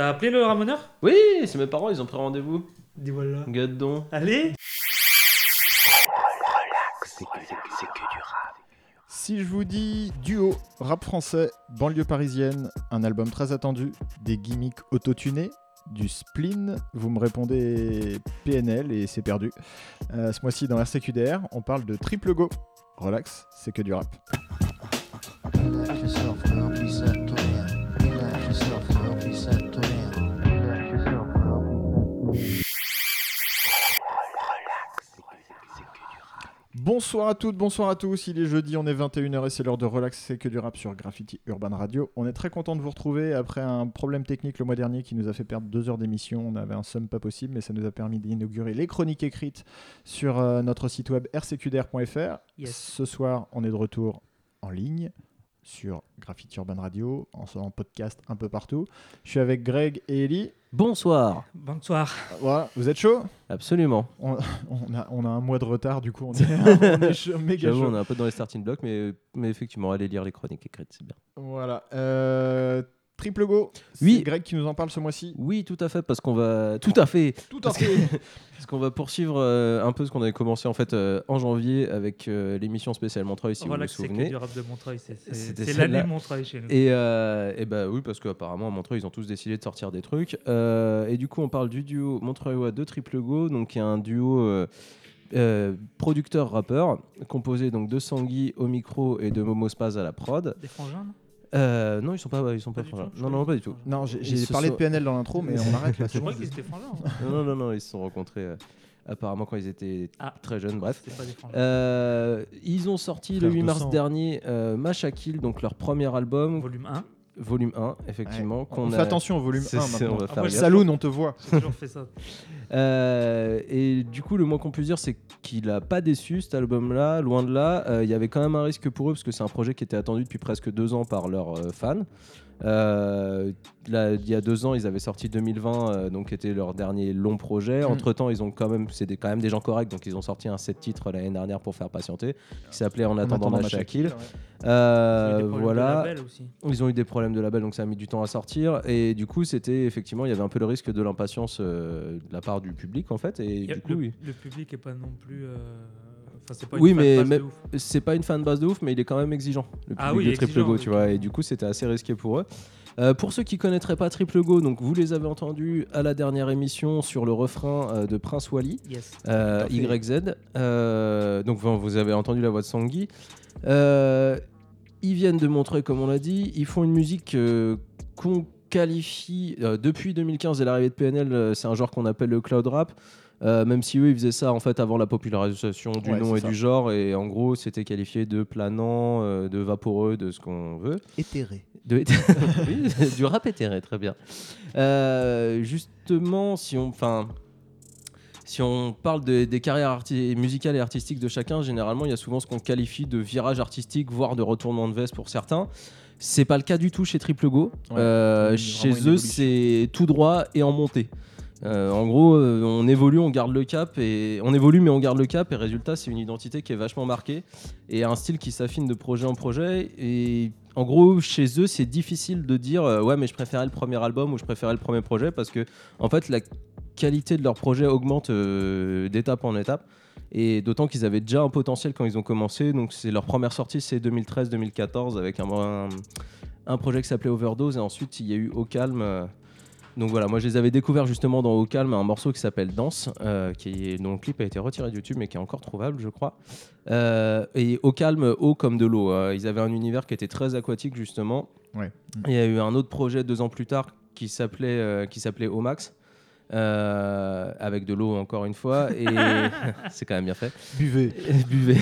T'as appelé le ramoneur? Oui, c'est mes parents, ils ont pris rendez-vous. Dis voilà. Gadon. Allez Si je vous dis duo, rap français, banlieue parisienne, un album très attendu, des gimmicks autotunés, du spleen, vous me répondez PNL et c'est perdu. Euh, ce mois-ci dans RCQDR, on parle de triple go. Relax, c'est que du rap. Ça Bonsoir à toutes, bonsoir à tous. Il est jeudi, on est 21h et c'est l'heure de relax, c'est que du rap sur Graffiti Urban Radio. On est très content de vous retrouver après un problème technique le mois dernier qui nous a fait perdre deux heures d'émission. On avait un somme pas possible, mais ça nous a permis d'inaugurer les chroniques écrites sur euh, notre site web rcqdr.fr. Yes. Ce soir, on est de retour en ligne sur Graffiti Urban Radio, en, en podcast un peu partout. Je suis avec Greg et Ellie. Bonsoir. Bonsoir. Voilà, vous êtes chaud? Absolument. on, on a, on a un mois de retard, du coup, on est, on est chaud, méga J'avoue, chaud. on est un peu dans les starting blocks, mais, mais effectivement, allez lire les chroniques écrites, c'est bien. Voilà. Euh, triple go. Oui. C'est Greg qui nous en parle ce mois-ci. Oui, tout à fait, parce qu'on va. Tout à fait. Tout Parce que- parce qu'on va poursuivre euh, un peu ce qu'on avait commencé en fait euh, en janvier avec euh, l'émission spéciale Montreuil, si Relax, vous c'est vous souvenez. du rap de Montreuil. C'est- C'est c'est l'année Montreuil chez nous. Et, euh, et bah oui, parce qu'apparemment à Montreuil, ils ont tous décidé de sortir des trucs. Euh, et du coup, on parle du duo Montreuil de Triple Go, donc qui est un duo euh, euh, producteur-rappeur, composé donc de Sangui au micro et de Momo Spaz à la prod. Des frangins, non? Euh, non, ils sont pas, ils sont Pas pas, frangins. Non, non, pas du tout. Non, j'ai parlé sont- de PNL dans l'intro, mais on arrête là. Je c'est crois qu'ils étaient frangins. hein. Non, non, non, ils se sont rencontrés euh, apparemment quand ils étaient Ah. très jeunes. Bref. Euh, ils ont sorti Frère le 8 de mars sang. dernier euh, Mashakil, donc leur premier album, Volume 1. Volume 1, effectivement. Ouais. qu'on On fait a- attention au volume C'est- 1 c'est- on maintenant. va Ah, faire moi, Saloon, on te voit. J'ai toujours fait ça. Euh, et du coup, le moins qu'on puisse dire, c'est qu'il a pas déçu cet album-là, loin de là. Euh, Il y avait quand même un risque pour eux, parce que c'est un projet qui était attendu depuis presque deux ans par leurs euh, fans. Euh, là, il y a deux ans, ils avaient sorti 2020, euh, donc qui était leur dernier long projet. Mm. Entre temps, ils ont quand même, c'est des- quand même des gens corrects, donc ils ont sorti un set titre l'année dernière pour faire patienter, qui s'appelait En attendant Mashakil. ouais. Euh, voilà. Ils ont eu des problèmes de label, donc ça a mis du temps à sortir. Et du coup, c'était effectivement, il y avait un peu le risque de l'impatience euh, de la part du public, en fait. Et du coup, le, oui. le public est pas non plus. Enfin, c'est pas Oui, une mais c'est pas une fan base de ouf, mais il est quand même exigeant. Le public Ah oui, de Triple Go, oui, tu vois. Et du coup, c'était assez risqué pour eux. Euh, pour ceux qui connaîtraient pas Triple Go, donc vous les avez entendus à la dernière émission sur le refrain euh, de Prince Wally. Yes. Euh. YZ. Euh, donc vous avez entendu la voix de Sangui. Euh, ils viennent de Montreuil, comme on l'a dit. Ils font une musique euh, qu'on qualifie euh, depuis 2015 et l'arrivée de PNL. euh, c'est un genre qu'on appelle le cloud rap. Euh, même si eux ils faisaient ça en fait avant la popularisation du Ouais, nom et ça. du genre et en gros c'était qualifié de planant, euh, de vaporeux, de ce qu'on veut. Éthéré. De- Oui, du rap éthéré, très bien. Euh, justement, si on, enfin, si on parle de- des carrières musicales et artistiques de chacun, généralement, il y a souvent ce qu'on qualifie de virage artistique, voire de retournement de veste pour certains. C'est pas le cas du tout chez Triple Go. Ouais, chez eux, c'est tout droit et en montée. Euh, en gros, euh, on évolue, on garde le cap et on évolue, mais on garde le cap. Et résultat, c'est une identité qui est vachement marquée et un style qui s'affine de projet en projet. Et en gros, chez eux, c'est difficile de dire euh, ouais, mais je préférais le premier album ou je préférais le premier projet parce que en fait, la qualité de leur projet augmente d'étape en étape. Et d'autant qu'ils avaient déjà un potentiel quand ils ont commencé. Donc, c'est leur première sortie, c'est 2013-2014 avec un, un, un projet qui s'appelait Overdose. Et ensuite, il y a eu Au Calme. Donc voilà, moi je les avais découverts justement dans Au Calme, un morceau qui s'appelle Danse, euh, qui est, dont le clip a été retiré de YouTube mais qui est encore trouvable, je crois. Euh, et Au Calme, eau comme de l'eau. euh, ils avaient un univers qui était très aquatique justement. Ouais. Il y a eu un autre projet deux ans plus tard qui s'appelait euh, qui s'appelait Omax. euh, avec de l'eau encore une fois et c'est quand même bien fait Buvez. buvez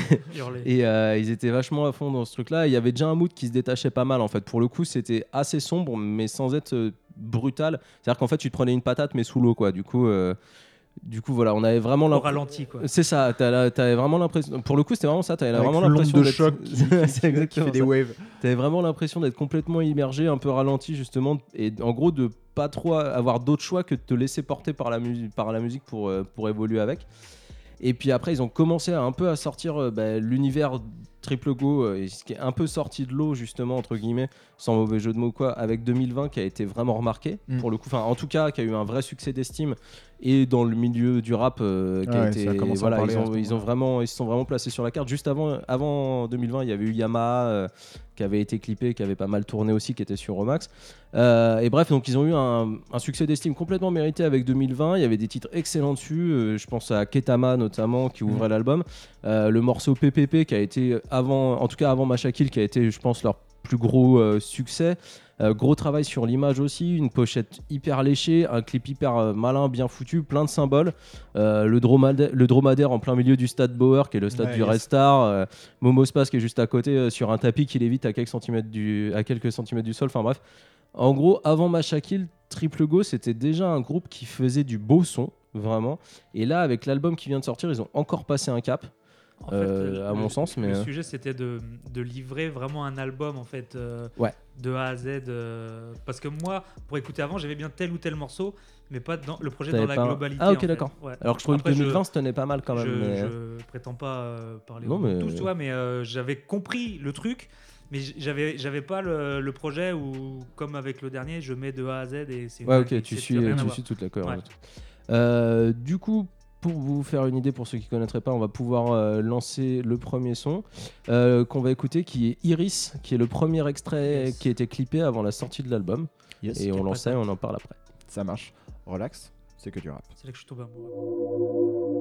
et euh, ils étaient vachement à fond dans ce truc-là. Il y avait déjà un mood qui se détachait pas mal en fait. Pour le coup, c'était assez sombre, mais sans être euh, brutal. C'est-à-dire qu'en fait, tu te prenais une patate, mais sous l'eau, quoi. Du coup, euh, du coup, voilà, on avait vraiment l'impression. ralenti, quoi. C'est ça. T'avais vraiment l'impression. Pour le coup, c'était vraiment ça. T'avais vraiment l'impression de d'être- choc qui, C'est qui exactement fait des ça. waves. T'avais vraiment l'impression d'être complètement immergé, un peu ralenti justement, et en gros de pas trop avoir d'autre choix que de te laisser porter par la, musique par la musique pour, euh, pour évoluer avec. Et puis après, ils ont commencé à un peu à sortir euh, bah, l'univers Triple Go, euh, et ce qui est un peu sorti de l'eau justement entre guillemets, sans mauvais jeu de mots quoi, avec 2020 qui a été vraiment remarqué Mm. pour le coup. Enfin, en tout cas, qui a eu un vrai succès d'estime et dans le milieu du rap, euh, qui Ah a ouais, été, ça a commencé à voilà, parler ils ont, ils vraiment, ils se sont vraiment placés sur la carte. Juste avant, avant 2020, il y avait eu Yamaha euh, qui avait été clippé, qui avait pas mal tourné aussi, qui était sur Romax. Euh, et bref, donc ils ont eu un, un succès d'estime complètement mérité avec 2020. Il y avait des titres excellents dessus. je pense à Ketama notamment qui ouvrait l'album. Euh, le morceau PPP qui a été avant, en tout cas avant Machakil, qui a été, je pense, leur plus gros euh, succès. Euh, gros travail sur l'image aussi, une pochette hyper léchée, un clip hyper euh, malin, bien foutu, plein de symboles. Le, dromadaire, le dromadaire en plein milieu du stade Bauer, qui est le stade Ouais, du yes. Red Star. Momo Space qui est juste à côté sur un tapis qui lévite à quelques centimètres du, à quelques centimètres du sol. Enfin bref. En gros, avant Machakil, Triple Go, c'était déjà un groupe qui faisait du beau son, vraiment. Et là, avec l'album qui vient de sortir, ils ont encore passé un cap. En Euh, à mon le- sens, mais, Le euh, sujet, c'était de, de livrer vraiment un album, en fait, euh, Ouais. de A à Z. euh, parce que moi, pour écouter avant, j'aimais bien tel ou tel morceau, mais pas dans le projet dans la pas globalité. Ah, ok, d'accord. Ouais. Alors que je trouvais que je- 2020 se tenait pas mal quand même. je, mais- je prétends pas parler Non, mais- tous, tu vois, mais j'avais compris le truc, mais j'avais j'avais pas le, le projet où, comme avec le dernier, je mets de A à Z et c'est Ouais, ok, tu suis, tu suis toute la cohérence. Ouais. Du coup, pour vous faire une idée, pour ceux qui ne connaîtraient pas, on va pouvoir euh, lancer le premier son euh, qu'on va écouter, qui est Iris, qui est le premier extrait Yes. qui a été clippé avant la sortie de l'album. Yes, et on lance ça et on en parle après. ça marche. Relax, c'est que du rap. C'est là que je suis tombé amoureux.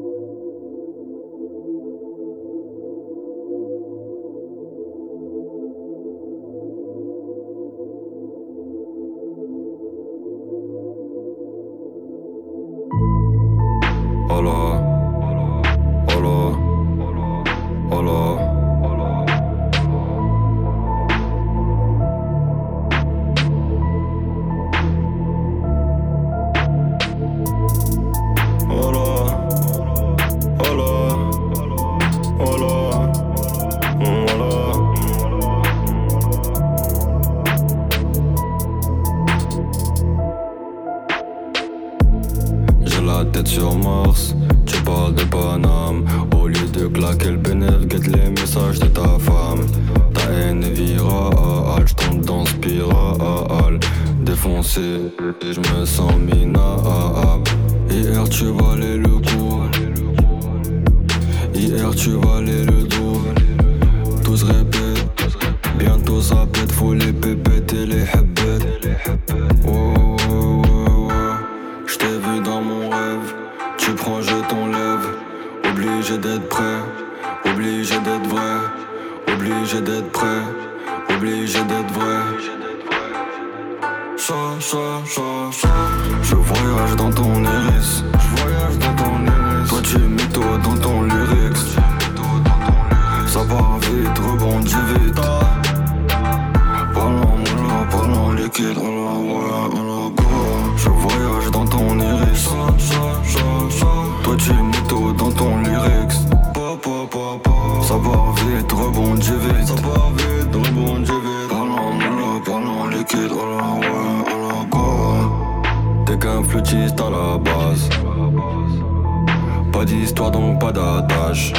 Pas d'histoire donc pas d'attache.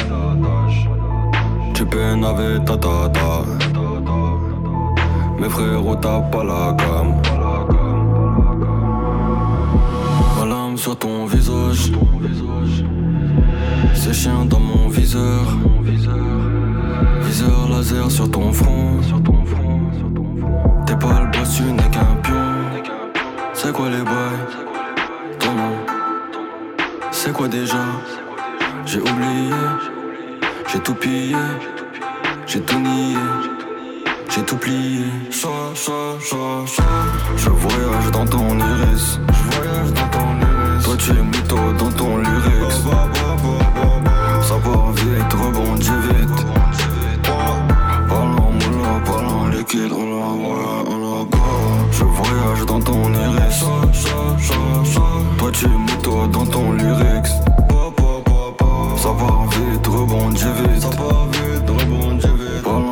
Tu peines avec ta tata. Mes frérots tapent pas la gamme. Ma lame sur ton visage. C'est chien dans mon viseur. Viseur laser sur ton front. T'es pas le boss, tu n'es qu'un pion. C'est quoi les nom. C'est quoi déjà? J'ai oublié. J'ai tout pillé. J'ai tout nié. J'ai tout plié. Je voyage dans ton iris. Je voyage dans ton iris. Toi tu es mytho dans ton lyrics. Ça part vite, rebondit vite. Parlons moula, parlons liquide, on dans ton iris. Toi tu es mytho dans ton lyrics. Ça part vite, rebondit vite. Ça part vite, rebondit vite.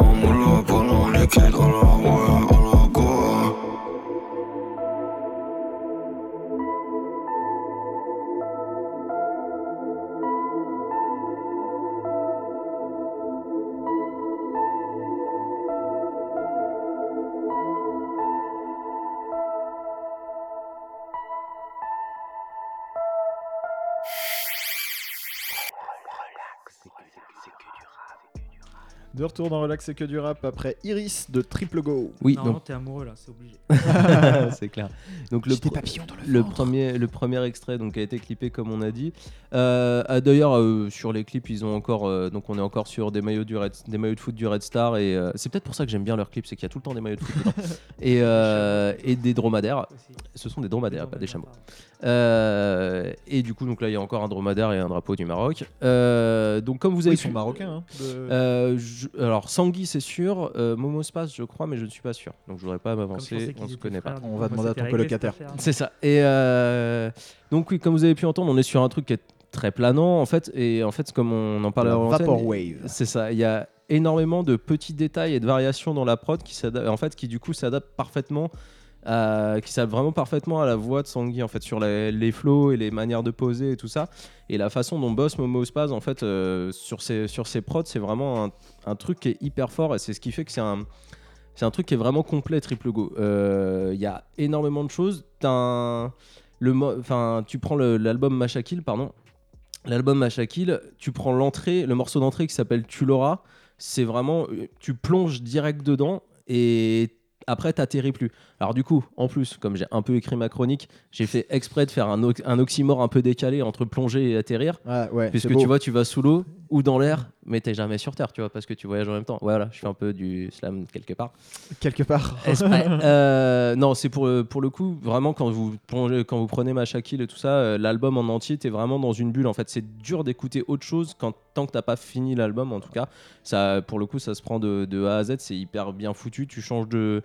De retour dans Relax et que du rap après Iris de Triple Go. Oui, non, donc non, t'es amoureux là, c'est obligé. c'est clair. Donc le, dans le le premier, le premier extrait donc a été clippé comme on a dit. Euh, ah, D'ailleurs euh, sur les clips ils ont encore euh, donc on est encore sur des maillots du Red, des maillots de foot du Red Star et euh, c'est peut-être pour ça que j'aime bien leurs clips c'est qu'il y a tout le temps des maillots de foot dedans. et, euh, et des dromadaires. Aussi. Ce sont des dromadaires pas des chameaux. Euh, et du coup donc là il y a encore un dromadaire et un drapeau du Maroc. Euh, donc comme vous Oui, avez ils sont marocains. hein, de- Euh, je- alors Sangui c'est sûr, euh, Momo Space je crois mais je ne suis pas sûr. Donc je voudrais pas m'avancer, on se connaît pas. frères, On va demander à ton colocataire. C'est ça. Et euh, donc oui, comme vous avez pu entendre, on est sur un truc qui est très planant en fait. Et en fait, comme on en parlait la avant Vaporwave. c'est ça. Il y a énormément de petits détails et de variations dans la prod qui en fait, qui du coup s'adaptent parfaitement. À- qui s'adaptent vraiment parfaitement à la voix de Sangui en fait sur les, les flows et les manières de poser et tout ça. Et la façon dont bosse Momo Spaz en fait euh, sur ses sur ses prods c'est vraiment un, truc qui est hyper fort et c'est ce qui fait que c'est un c'est un truc qui est vraiment complet triple go. Euh, il y a énormément de choses. Un- le enfin tu prends l'album Machakil pardon. L'album Machakil tu prends l'entrée le morceau d'entrée qui s'appelle Tu l'auras c'est vraiment euh, tu plonges direct dedans et après t'atterris plus. Alors du coup en plus comme j'ai un peu écrit ma chronique j'ai fait exprès de faire un, ox- un oxymore un peu décalé entre plonger et atterrir. Ah, ouais, Puisque tu vois, tu vas sous l'eau ou dans l'air, mais t'es jamais sur Terre, tu vois, parce que tu voyages en même temps. Voilà, je fais un peu du slam quelque part. quelque part. Euh, non, c'est pour, le- pour le coup, vraiment, quand vous, plongez, quand vous prenez Machakil et tout ça, euh, l'album en entier, t'es vraiment dans une bulle. En fait, c'est dur d'écouter autre chose quand, tant que t'as pas fini l'album, en tout cas. Ça, pour le coup, ça se prend de, de A à Z, c'est hyper bien foutu. Tu changes de,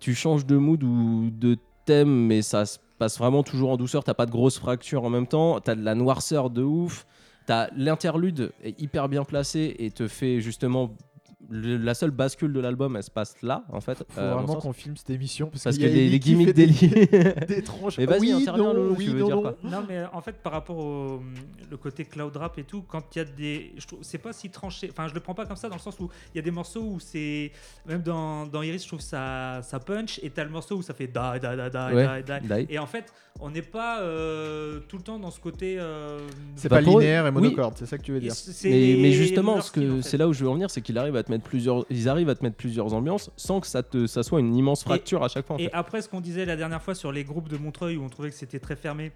tu changes de mood ou de thème, mais ça se passe vraiment toujours en douceur. T'as pas de grosses fractures en même temps. T'as de la noirceur de ouf. T'as l'interlude est hyper bien placé et te fait justement le- la seule bascule de l'album, elle se passe là en fait. Faut euh, vraiment qu'on filme cette émission parce, parce que qu'il y a les, Ellie les gimmicks fait des- des tronches. Mais vas-y, oui, interviens, non, Lolo, oui, tu veux non, dire non. quoi? Non, mais en fait, par rapport au le côté cloud rap et tout, quand il y a des. je trouve- C'est pas si tranché. Enfin, je le prends pas comme ça dans le sens où il y a des morceaux où c'est. Même dans, dans Iris, je trouve ça, ça punch. Et t'as le morceau où ça fait da da da da Ouais, da da. Die. Et en fait, on n'est pas euh, tout le temps dans ce côté. euh, C'est Bah, pas eux, linéaire et oui. monocorde, c'est ça que tu veux dire. Mais, mais justement, ce que style, en fait. c'est là où je veux en venir, c'est qu'il arrive à te mettre plusieurs, ils arrivent à te mettre plusieurs ambiances sans que ça te, ça soit une immense fracture à chaque fois. en Et fait. après, ce qu'on disait la dernière fois sur les groupes de Montreuil où on trouvait que c'était très fermé.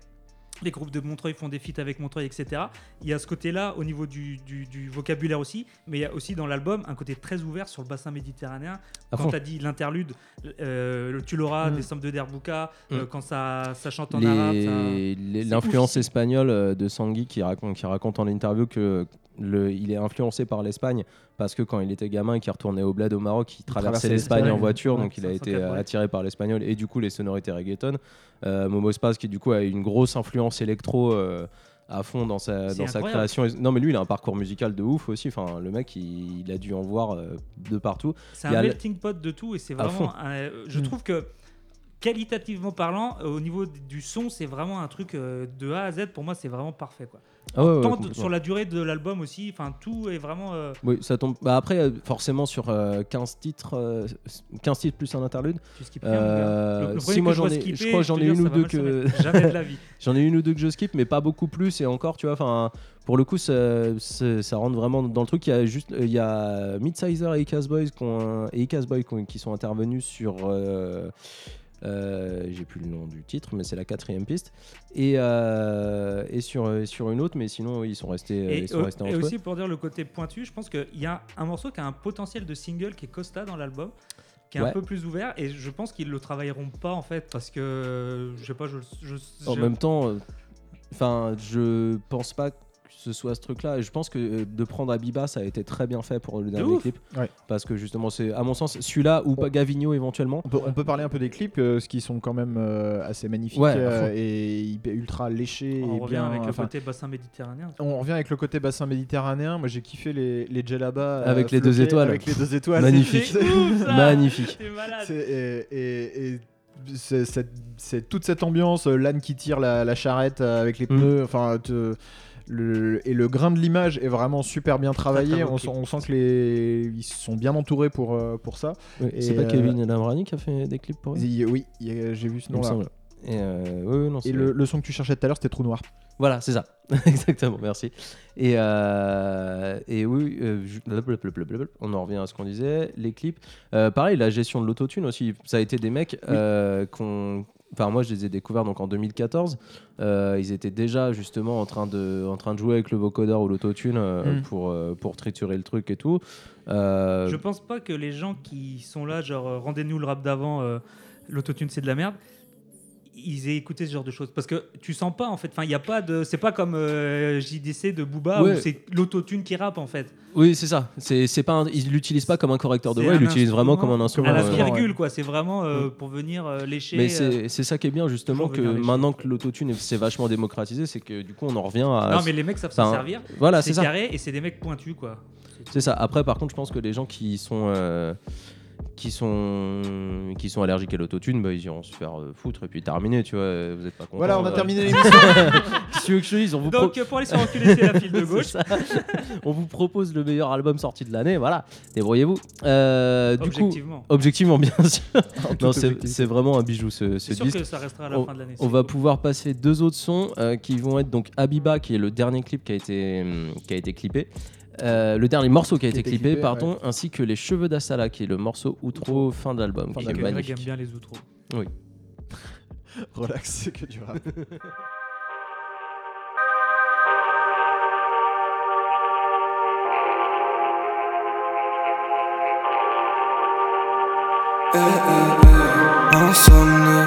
Les groupes de Montreuil font des feats avec Montreuil, etc. Il y a ce côté-là au niveau du, du- du vocabulaire aussi, mais il y a aussi dans l'album un côté très ouvert sur le bassin méditerranéen. À quand tu as dit l'interlude, euh, le tu l'auras, Mm. des de Derbouka, euh, Mm. quand ça, ça chante en Les- arabe. ça- L'influence espagnole euh, de Sangui qui raconte, qui raconte en interview que le, il est influencé par l'Espagne parce que quand il était gamin et qu'il retournait au bled au Maroc, il traversait traversait l'Espagne en voiture, Ouais, donc il a été 504, euh, ouais. attiré par l'espagnol et du coup les sonorités reggaeton. Euh, Momo Spaz qui du coup a une grosse influence électro. euh, à fond dans sa, dans sa création. Non mais lui il a un parcours musical de ouf aussi. Enfin le mec il, il a dû en voir euh, de partout. C'est un melting pot de tout et c'est vraiment. un- je Mm. trouve que qualitativement parlant, au niveau du son, c'est vraiment un truc euh, de A à Z. Pour moi, c'est vraiment parfait. Quoi. Ah ouais, ouais, Tant de- complètement. sur la durée de l'album aussi, enfin tout est vraiment. euh, Oui, ça tombe. Bah après, euh, forcément, sur euh, 15 titres, euh, 15 titres plus un interlude, tu skippes rien, mon gars. Euh, Le- le si, premier moi, que j'en vois ai- skipper, je crois que j'en ai une ou va deux mal que-. Jamais de la vie. j'en ai une ou deux que je skip, mais pas beaucoup plus. Et encore, tu vois, enfin, pour le coup, ça, ça- ça rentre vraiment dans le truc. Il y a juste, il y a Midsizer et Icas Boys qui ont un- et Icas Boy qui, ont- qui sont intervenus sur. euh, euh, j'ai plus le nom du titre, mais c'est la quatrième piste. Et, euh, et sur, sur une autre, mais sinon, ils sont restés, euh, Et, ils sont euh, restés et entre eux. aussi pour dire le côté pointu, je pense qu'il y a un morceau qui a un potentiel de single qui est Costa dans l'album, qui est Ouais. un peu plus ouvert, et je pense qu'ils le travailleront pas en fait parce que je sais pas, je, je, En même temps, euh, enfin, je pense pas ce soit ce truc-là. Et je pense que euh, de prendre Abiba, ça a été très bien fait pour le dernier ouf. clip. Ouais. Parce que justement, c'est à mon sens celui-là ou pas Gavigno éventuellement. On peut, on peut parler un peu des clips, euh, ce qui sont quand même euh, assez magnifiques Ouais, euh, et ultra léchés. on et revient bien, avec le côté bassin méditerranéen. On revient avec le côté bassin méditerranéen. Moi, j'ai kiffé les, les Djellaba. euh, Avec les deux étoiles. Avec les deux étoiles. Magnifique. C'est ouf, ça Magnifique. T'es malade. C'est- et, et- et c'est toute cette ambiance, l'âne qui tire la, la charrette avec les Mm. pneus, enfin te- le, et le grain de l'image est vraiment super bien travaillé. on, sent, on sent que les ils sont bien entourés pour, euh, pour ça. Oui, c'est pas euh, Kevin Lambrani qui a fait des clips pour eux Il- oui, j'ai vu ce nom-là. Et euh, non, Et le, le son que tu cherchais tout à l'heure, c'était Trou Noir. Voilà, c'est ça. Exactement, merci. Et, euh, et oui, euh, on en revient à ce qu'on disait. Les clips. Euh, pareil, la gestion de l'autotune aussi. Ça a été des mecs euh, qu'on. Enfin, moi, je les ai découverts donc en 2014. Euh, ils étaient déjà justement en train de, en train de jouer avec le vocodeur ou l'autotune euh, Mm. pour, euh, pour triturer le truc et tout. Je pense pas que les gens qui sont là, genre rendez-nous le rap d'avant, l'autotune c'est de la merde, ils aient écouté ce genre de choses. Parce que tu sens pas en fait, enfin il y a pas de, c'est pas comme euh, JDC de Booba Ouais. où c'est l'autotune qui rappe en fait. Oui, c'est ça. C'est, c'est pas un- ils l'utilisent pas comme un correcteur de voix, ils l'utilisent vraiment comme un instrument. À la euh, virgule quoi, c'est vraiment euh, pour venir euh, lécher. Mais euh, c'est c'est ça qui est bien justement que maintenant que l'autotune s'est vachement démocratisé, c'est que du coup on en revient à. Non mais les mecs savent s'en servir. Voilà, c'est carré et c'est des mecs pointus quoi. C'est ça. Après, par contre, je pense que les gens qui sont euh, qui sont qui sont allergiques à l'autotune, bah, ils iront se faire euh, foutre et puis terminer. Tu vois, vous êtes pas content. Voilà, on a euh, terminé l'émission. Tu veux que je dise on vous, pro- Donc euh, pour aller se faire enculer c'est la file de gauche. on vous propose le meilleur album sorti de l'année. Voilà, débrouillez-vous. Euh, du coup, Objectivement. objectivement, bien sûr. Non, c'est vraiment un bijou ce, ce C'est sûr disque. que ça restera à la fin de l'année. On va cool. pouvoir passer deux autres sons euh, qui vont être donc Habiba, qui est le dernier clip qui a été, hum, qui a été clippé. Euh, le dernier morceau qui a été été clippé, clippé, pardon, ainsi que Les Cheveux d'Assala, qui est le morceau outro fin d'album, qui Et est magnifique. aime bien les outros. Relax, c'est que du rap. Insomnie,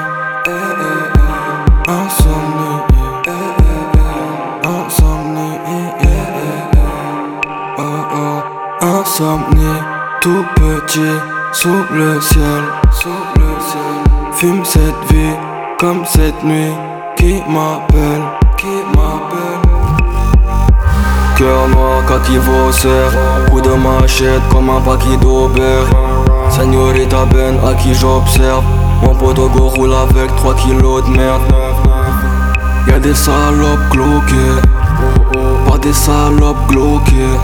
tout petit sous le ciel, sous le ciel. Fume cette vie comme cette nuit qui m'appelle, qui m'appelle. Cœur noir quand il serre Coup de machette comme un paquet d'auberge Señorita Ben à qui j'observe Mon poteau go roule avec 3 kilos de merde Y'a des salopes glauquées Pas des salopes glauquées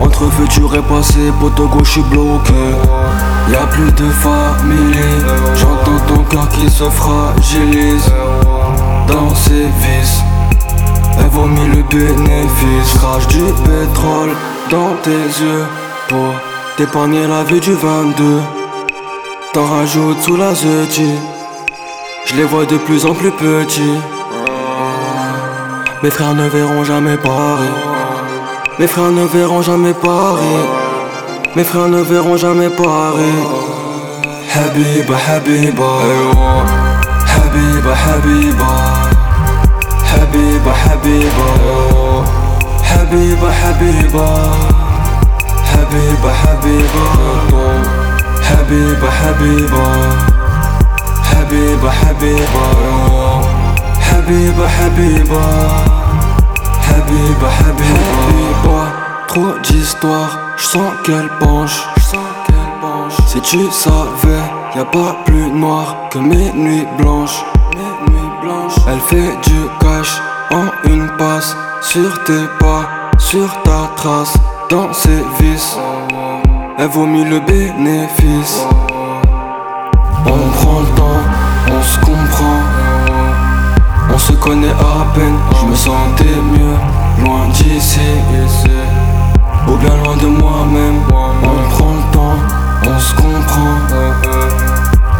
Entre futur et passé, poteau gauche j'suis bloqué. Y'a plus de famille. J'entends ton cœur qui se fragilise Dans ses vices. Elle vomit le bénéfice, crache du pétrole dans tes yeux Pour t'épargner la vie du 22 T'en rajoutes sous la zeti Je les vois de plus en plus petits. Mes frères ne verront jamais Paris mes frères ne verront jamais Paris. Mes frères ne verront jamais Paris. Habiba, Habiba, Habiba, Habiba. Habiba, Habiba, Habiba, Habiba. Habiba, Habiba, Habiba, Habiba. Habiba, Habiba, Habiba, Habiba. Habiba, Habiba Trop d'histoires, je sens qu'elle penche Si tu savais, y a pas plus noir que mes nuits blanches. Elle fait du cash en une passe. Sur tes pas, sur ta trace Dans ses vices. Elle vomit le bénéfice. On prend le temps, on se comprend. On se connaît à peine, je me sentais mieux loin d'ici. Ou bien loin de moi-même, on prend le temps, on se comprend.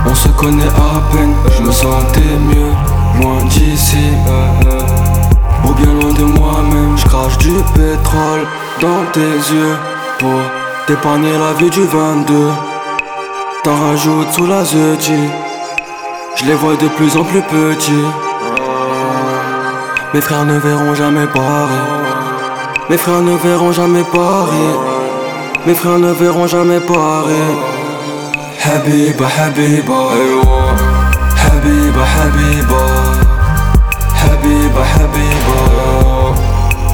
On se connaît à peine, je me sentais mieux loin d'ici. Ou bien loin de moi-même, je crache du pétrole dans tes yeux pour t'épargner la vie du 22. T'en rajoutes sous la zeti, je les vois de plus en plus petits. Mes frères ne verront jamais Paris. Mes frères ne verront jamais Paris. Mes frères ne verront jamais Paris. Habiba, Habiba. Habiba, Habiba. Habiba, Habiba.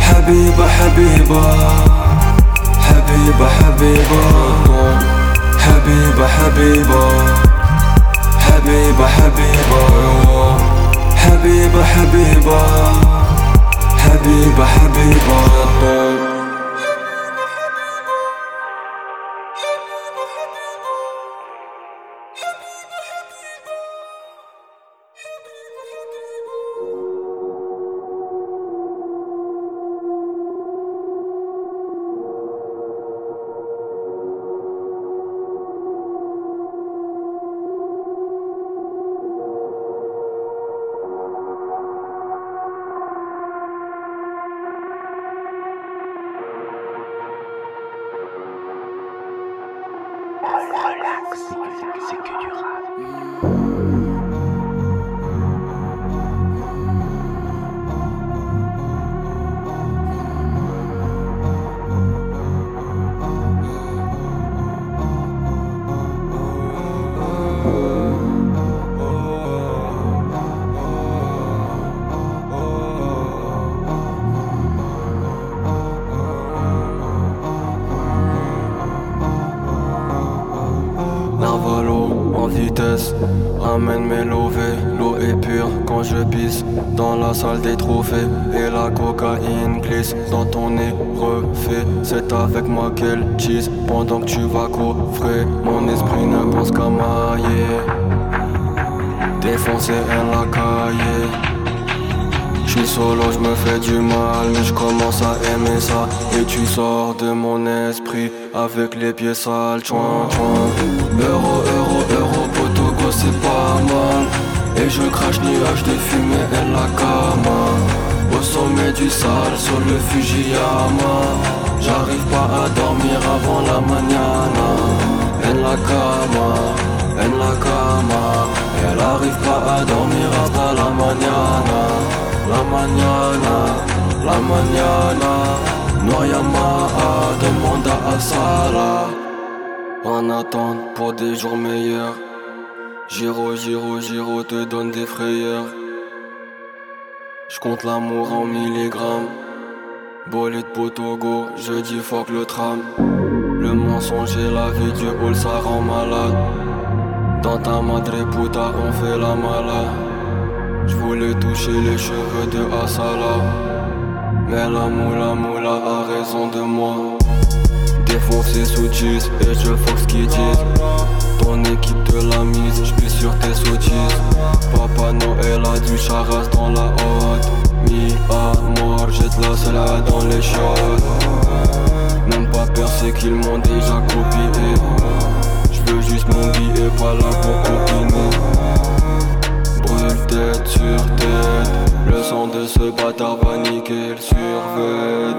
Habiba, Habiba. Habiba, Habiba. Habiba, Habiba. Habiba, Habiba. حبيبة حبيبة. حبيبة حبيبة, la salle des trophées et la cocaïne glisse dans ton nez refait. C'est avec moi qu'elle cheese pendant que tu vas coffrer. Mon esprit ne pense qu'à mailler, défoncer un la cahier. J'suis solo, j'me fais du mal, mais j'commence à aimer ça. Et tu sors de mon esprit avec les pieds sales. Euro, euro, euro, potogo, c'est pas mal. Et je crache nuage de fumée et la cama. Au sommet du sale, sur le Fujiyama. J'arrive pas à dormir avant la mañana. En la cama, en la cama. Elle arrive pas à dormir hasta la mañana. La mañana, la mañana. Noyama demande à Sala. En attente pour des jours meilleurs. Giro, giro, giro te donne des frayeurs. J'compte l'amour en milligrammes. Bolide potogo, je dis fuck le tram. Le mensonge et la vie du hall, ça rend malade. Dans ta madre puta, on fait la malade. J'voulais toucher les cheveux de Asala. Mais la moula moula a raison de moi. Défoncé sous 10 et je fuck ce qu'ils disent. Ton équipe de la mise, j'plie sur tes sottises. Papa Noël a du charas dans la haute. Mi à mort, jette la salade dans les chiottes. Même pas percé qu'ils m'ont déjà copié. J'veux juste mon billet, pas là pour copiner. Brûle tête sur tête. Le sang de ce bâtard va niquer le survêt.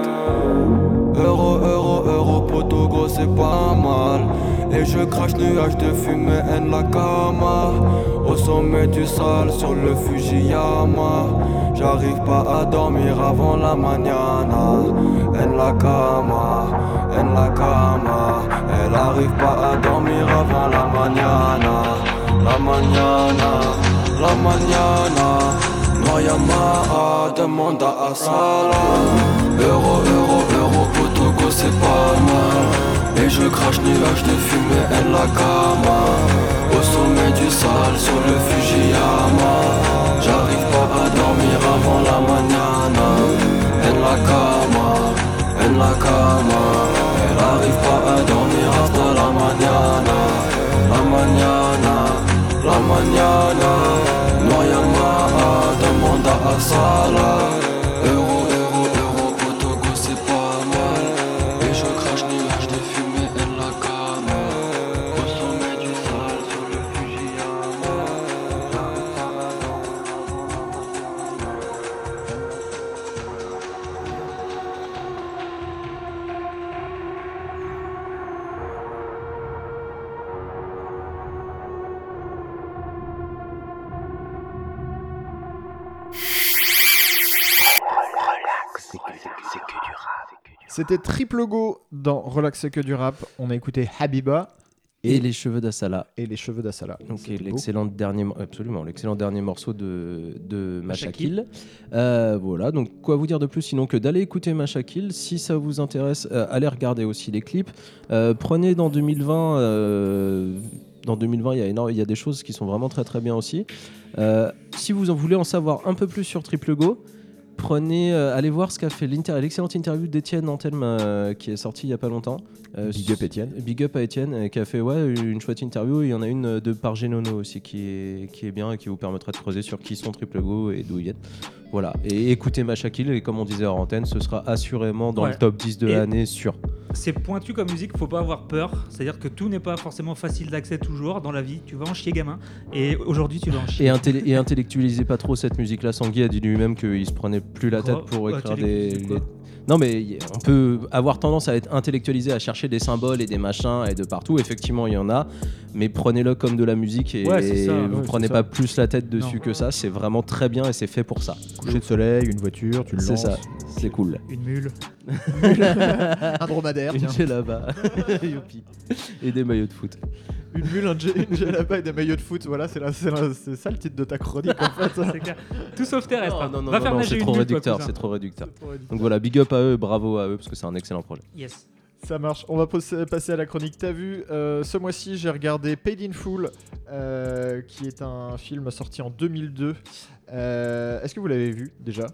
Euro, euro, euro, poto gros, c'est pas mal. Et je crache nuage de fumée en la cama. Au sommet du sale, sur le Fujiyama. J'arrive pas à dormir avant la mañana. En la cama, en la cama. Elle arrive pas à dormir avant la mañana. La mañana, la mañana. Noyama demande à Sala. Euro, euro, euro, potogo, c'est pas mal. Et je crache nuage de fumée en la cama. Au sommet du sale, sur le Fujiyama. J'arrive pas à dormir avant la mañana. En la cama, en la cama. Elle arrive pas à dormir hasta la mañana. La mañana, la mañana. Noyama demande à Sala. C'était triple go dans Relax que du rap. On a écouté Habiba Et les cheveux d'Assala. et les cheveux d'Assala. Donc l'excellent dernier, absolument, l'excellent dernier morceau de, de Machakil. Euh, voilà, donc quoi vous dire de plus sinon que d'aller écouter Machakil. Si ça vous intéresse, euh, allez regarder aussi les clips. Euh, prenez dans 2020, euh, dans 2020, il y, a énorme- il y a des choses qui sont vraiment très très bien aussi. Euh, si vous en voulez en savoir un peu plus sur Triple Go, prenez, euh, allez voir ce qu'a fait l'inter- l'excellente interview d'Étienne Antelme euh, qui est sortie il y a pas longtemps. Euh, Big up Étienne. Big up à Étienne euh, qui a fait ouais, une chouette interview. Il y en a une de par Genono aussi qui est, qui est bien et qui vous permettra de creuser sur qui sont Triple Go et d'où ils viennent. Voilà. Et écoutez Machakil et comme on disait hors antenne, ce sera assurément dans Ouais. le top 10 de Et- l'année sûr. C'est pointu comme musique, faut pas avoir peur. C'est-à-dire que tout n'est pas forcément facile d'accès toujours dans la vie. Tu vas en chier, gamin. Et aujourd'hui, tu vas en chier. Et, et intellectualisez pas trop cette musique-là. Sangui a dit lui-même qu'il se prenait plus la Quoi tête pour écrire des. Non, mais on peut avoir tendance à être intellectualisé, à chercher des symboles et des machins et de partout. Effectivement, il y en a, mais prenez-le comme de la musique et Ouais, c'est ça, vous ouais, prenez c'est pas ça. plus la tête dessus Non. que ça. C'est vraiment très bien et c'est fait pour ça. Coucher de soleil, une voiture, tu le C'est lances. ça, c'est cool. Une mule. Un dromadaire, Une. Youpi. et des maillots de foot. Une mule, un une djellaba et des maillots de foot. Voilà, c'est la- c'est la- c'est ça le titre de ta chronique en fait. Clair. Tout sauf terrestre. hein. Non, non, non, Va non, faire nager c'est une trop mule, réducteur, c'est trop réducteur. Donc voilà, big up à eux, bravo à eux parce que c'est un excellent projet. Yes. Ça marche. On va passer à la chronique. T'as vu, euh, ce mois-ci, j'ai regardé Paid in Full, euh, qui est un film sorti en 2002. Euh, Est-ce que vous l'avez vu déjà?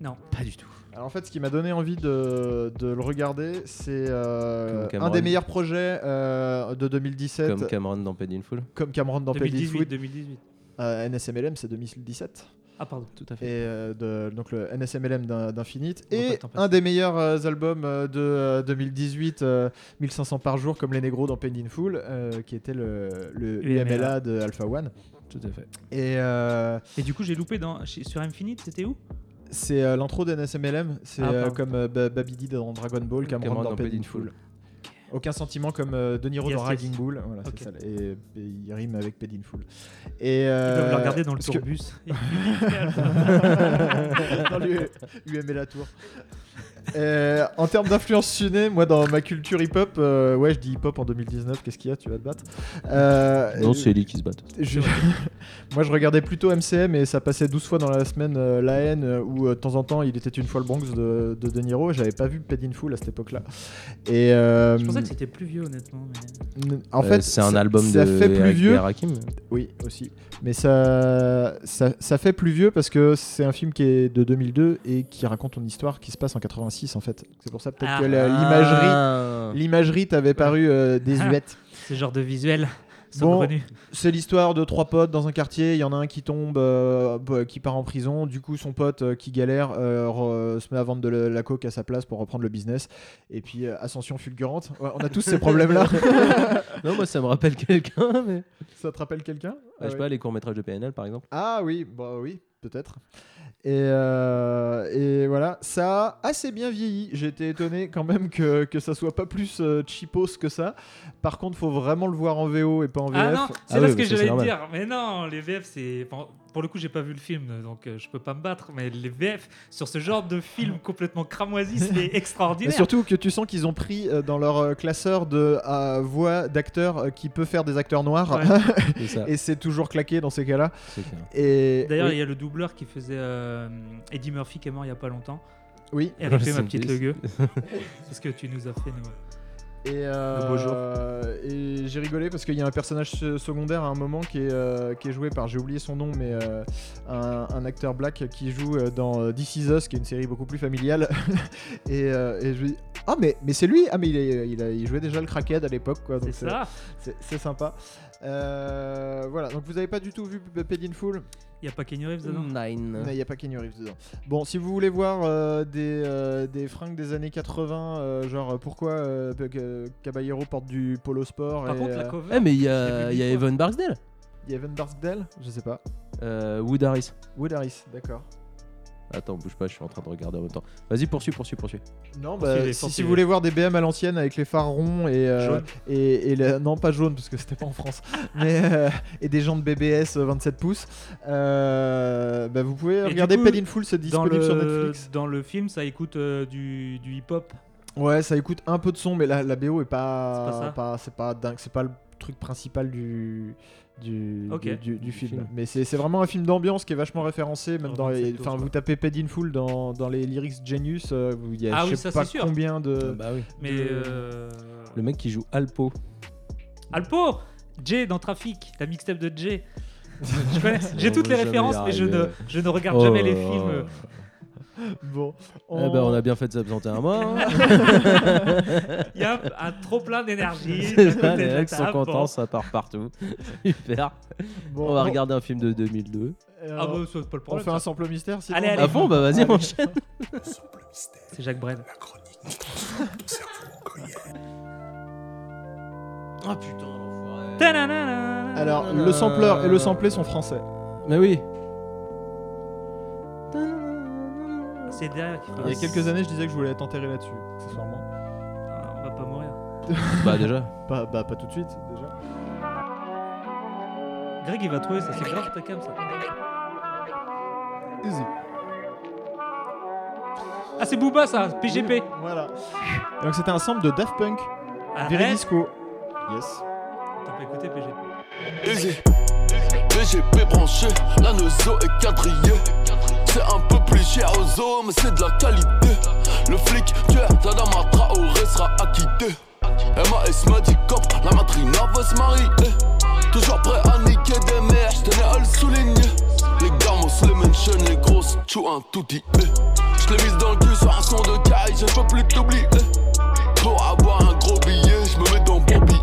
Non. Pas du tout. Alors en fait, ce qui m'a donné envie de, de le regarder, c'est euh, Comme Cameron. un des meilleurs projets euh, de 2017, Comme comme, Cameron dans in Full. Cameron dans Paid in 2018. Full. 2018. Euh, NSMLM, c'est 2017. Ah, pardon. Tout à Et euh, de- donc le NSMLM d'In- d'Infinite. Et un des meilleurs euh, albums de euh, 2018, euh, 1500 par jour, comme les négros dans Paid in Full, euh, qui était le, le UMLA. UMLA de Alpha One. Tout à fait. Et euh, Et du coup, j'ai loupé dans... sur Infinite, c'était où? C'est euh, l'intro d'NSMLM, c'est Ah, euh, pardon. comme euh, Ba- Babidi dans Dragon Ball, Cameron, dans Paid in Full. Aucun sentiment comme euh, De Niro Yes, dans yes. Bull. Voilà, Ok. c'est ça. Et, et il rime avec Paid in Full. Et, Ils euh, peuvent le regarder dans le parce que- tourbus. dans Tour. Euh, en termes d'influence ciné, moi dans ma culture hip-hop, euh, ouais je dis hip-hop en 2019, qu'est-ce qu'il y a Tu vas te battre Euh, Non, c'est Ellie qui se bat. je- Moi je regardais plutôt MCM et ça passait 12 fois dans la semaine euh, La haine où euh, de temps en temps il était une fois le Bronx de De, de Niro. J'avais pas vu Paid in Full à cette époque-là. Et euh, Je pensais que c'était plus vieux, honnêtement. mais- en Euh, fait c'est un ça- album ça de fait plus Eric vieux. Rakim. Oui, aussi. Mais ça, ça, ça fait plus vieux parce que c'est un film qui est de 2002 et qui raconte une histoire qui se passe en 86 en fait. C'est pour ça peut-être Ah. que la- l'imagerie, Ah. l'imagerie t'avait paru euh, désuète. Ce genre de visuel Bon. C'est l'histoire de trois potes dans un quartier. Il y en a un qui tombe, euh, bah, qui part en prison. Du coup, son pote euh, qui galère euh, re- se met à vendre de la, la coke à sa place pour reprendre le business. Et puis, euh, ascension fulgurante. Ouais, on a tous ces problèmes-là. Non, moi ça me rappelle quelqu'un, mais. ça te rappelle quelqu'un? Ah je sais ouais. pas, les courts-métrages de PNL par exemple. Ah oui, bah oui, peut-être. Et, euh, et voilà, ça a assez bien vieilli. J'ai été étonné quand même que, que ça soit pas plus euh, cheapos que ça. Par contre, faut vraiment le voir en VO et pas en VF. Ah non, c'est Ah là oui, ce que j'allais dire. Mais non, les VF, c'est. Pour le coup, j'ai pas vu le film, donc euh, je peux pas me battre. Mais les VF, sur ce genre de film complètement cramoisi, c'est Mais extraordinaire. surtout que tu sens qu'ils ont pris euh, dans leur euh, classeur de euh, voix d'acteur euh, qui peut faire des acteurs noirs. Ouais. C'est ça. et c'est toujours claqué dans ces cas-là. Et D'ailleurs, il y a le doubleur qui faisait euh, Eddie Murphy qui est mort il y a pas longtemps. oui. Et RIP, Rest ma petite peace. le gueux. C'est ce que tu nous as fait, nous. Et, euh, et j'ai rigolé parce qu'il y a un personnage se- secondaire à un moment qui est, euh, qui est joué par, j'ai oublié son nom, mais euh, un, un acteur black qui joue dans This Is Us, qui est une série beaucoup plus familiale. et, euh, et je lui dis Ah, mais, mais c'est lui Ah, mais il, est- il, a, il jouait déjà le crackhead à l'époque, quoi. C'est donc ça. c'est- C'est sympa. Euh, voilà, donc vous avez pas du tout vu Paid in Full Il y a pas Kenny Reeves dedans? Nine. il n'y a pas Kenny Reeves dedans. Bon, si vous voulez voir euh, des, euh, des fringues des années 80, euh, genre pourquoi euh, Caballero porte du polo sport Par et, contre, la euh, cover. Eh, mais il y a, y a. Evan Barksdale. il y a Evan Barksdale? Je sais pas. Euh, Wood Harris. Wood Harris, d'accord. Attends, bouge pas, je suis en train de regarder en même temps. Vas-y, poursuis, poursuis, poursuis. Non, bah, si, si vous voulez voir des BM à l'ancienne avec les phares ronds et, euh, Jaune. et, et la- non pas jaune parce que c'était pas en France, mais euh, et des jantes BBS euh, 27 pouces, euh, bah, vous pouvez du regarder coup, Paid in Full, c'est Dans disponible le, sur Netflix. dans le film, ça écoute euh, du, du hip-hop. Ouais, ça écoute un peu de son, mais la, la BO est pas, C'est pas ça c'est pas dingue, c'est pas le truc principal du du, du, du- du film. film. Mais c'est c'est vraiment un film d'ambiance qui est vachement référencé, même Oh, dans les, 27 enfin tours, vous tapez Paid in Full dans, dans les lyrics Genius, euh, vous- il y a Ah je oui, sais ça, pas c'est sûr. combien de bah oui. Mais. de- euh, Le mec qui joue Alpo. Alpo Jay dans Trafic, la mixtape de Jay. J'ai toutes les références, mais je ne, je ne regarde jamais les Oh. films. Bon, Eh ben, on a bien fait de s'absenter un mois. hein. Il y a un, trop plein d'énergie. Ça, les la mecs sont contents, Bon. ça part partout. Super. bon, on va bon, regarder un film de 2002. euh, Ah bah, c'est pas le on problème. fait un sample mystère sinon Allez, allez. À fond, bah vas-y, Allez. enchaîne. C'est Jacques Brel. Ah putain, l'enfoiré. Alors, le sampleur et le samplé sont français. Mais oui. C'est derrière qui Il y a quelques années, je disais que je voulais être enterré là-dessus, accessoirement. Ah, on va pas mourir. Bah déjà. Pas, bah, pas tout de suite, déjà. Greg, il va trouver ça. C'est grave ta cam, ça. Easy. Ah, c'est Booba, ça. PGP. Voilà. Donc c'était un sample de Daft Punk, Arrête. Viridisco. Yes. T'as pas écouté PGP. Easy. PGP branché, la nozo est quadrillée. C'est un peu plus cher aux zoo, mais c'est de la qualité. Le flic tueur, Tadama Traoré sera acquitté. MAS m'a dit cop, la matrina va se marier. Toujours prêt à niquer des mères, j'tenais à le souligner. Les gamos, les mentions, les grosses, tchou un touti. Je l'ai mise dans le cul sur un son de caille, je peux plus t'oublier. Pour avoir un gros billet, je me mets dans Bobby.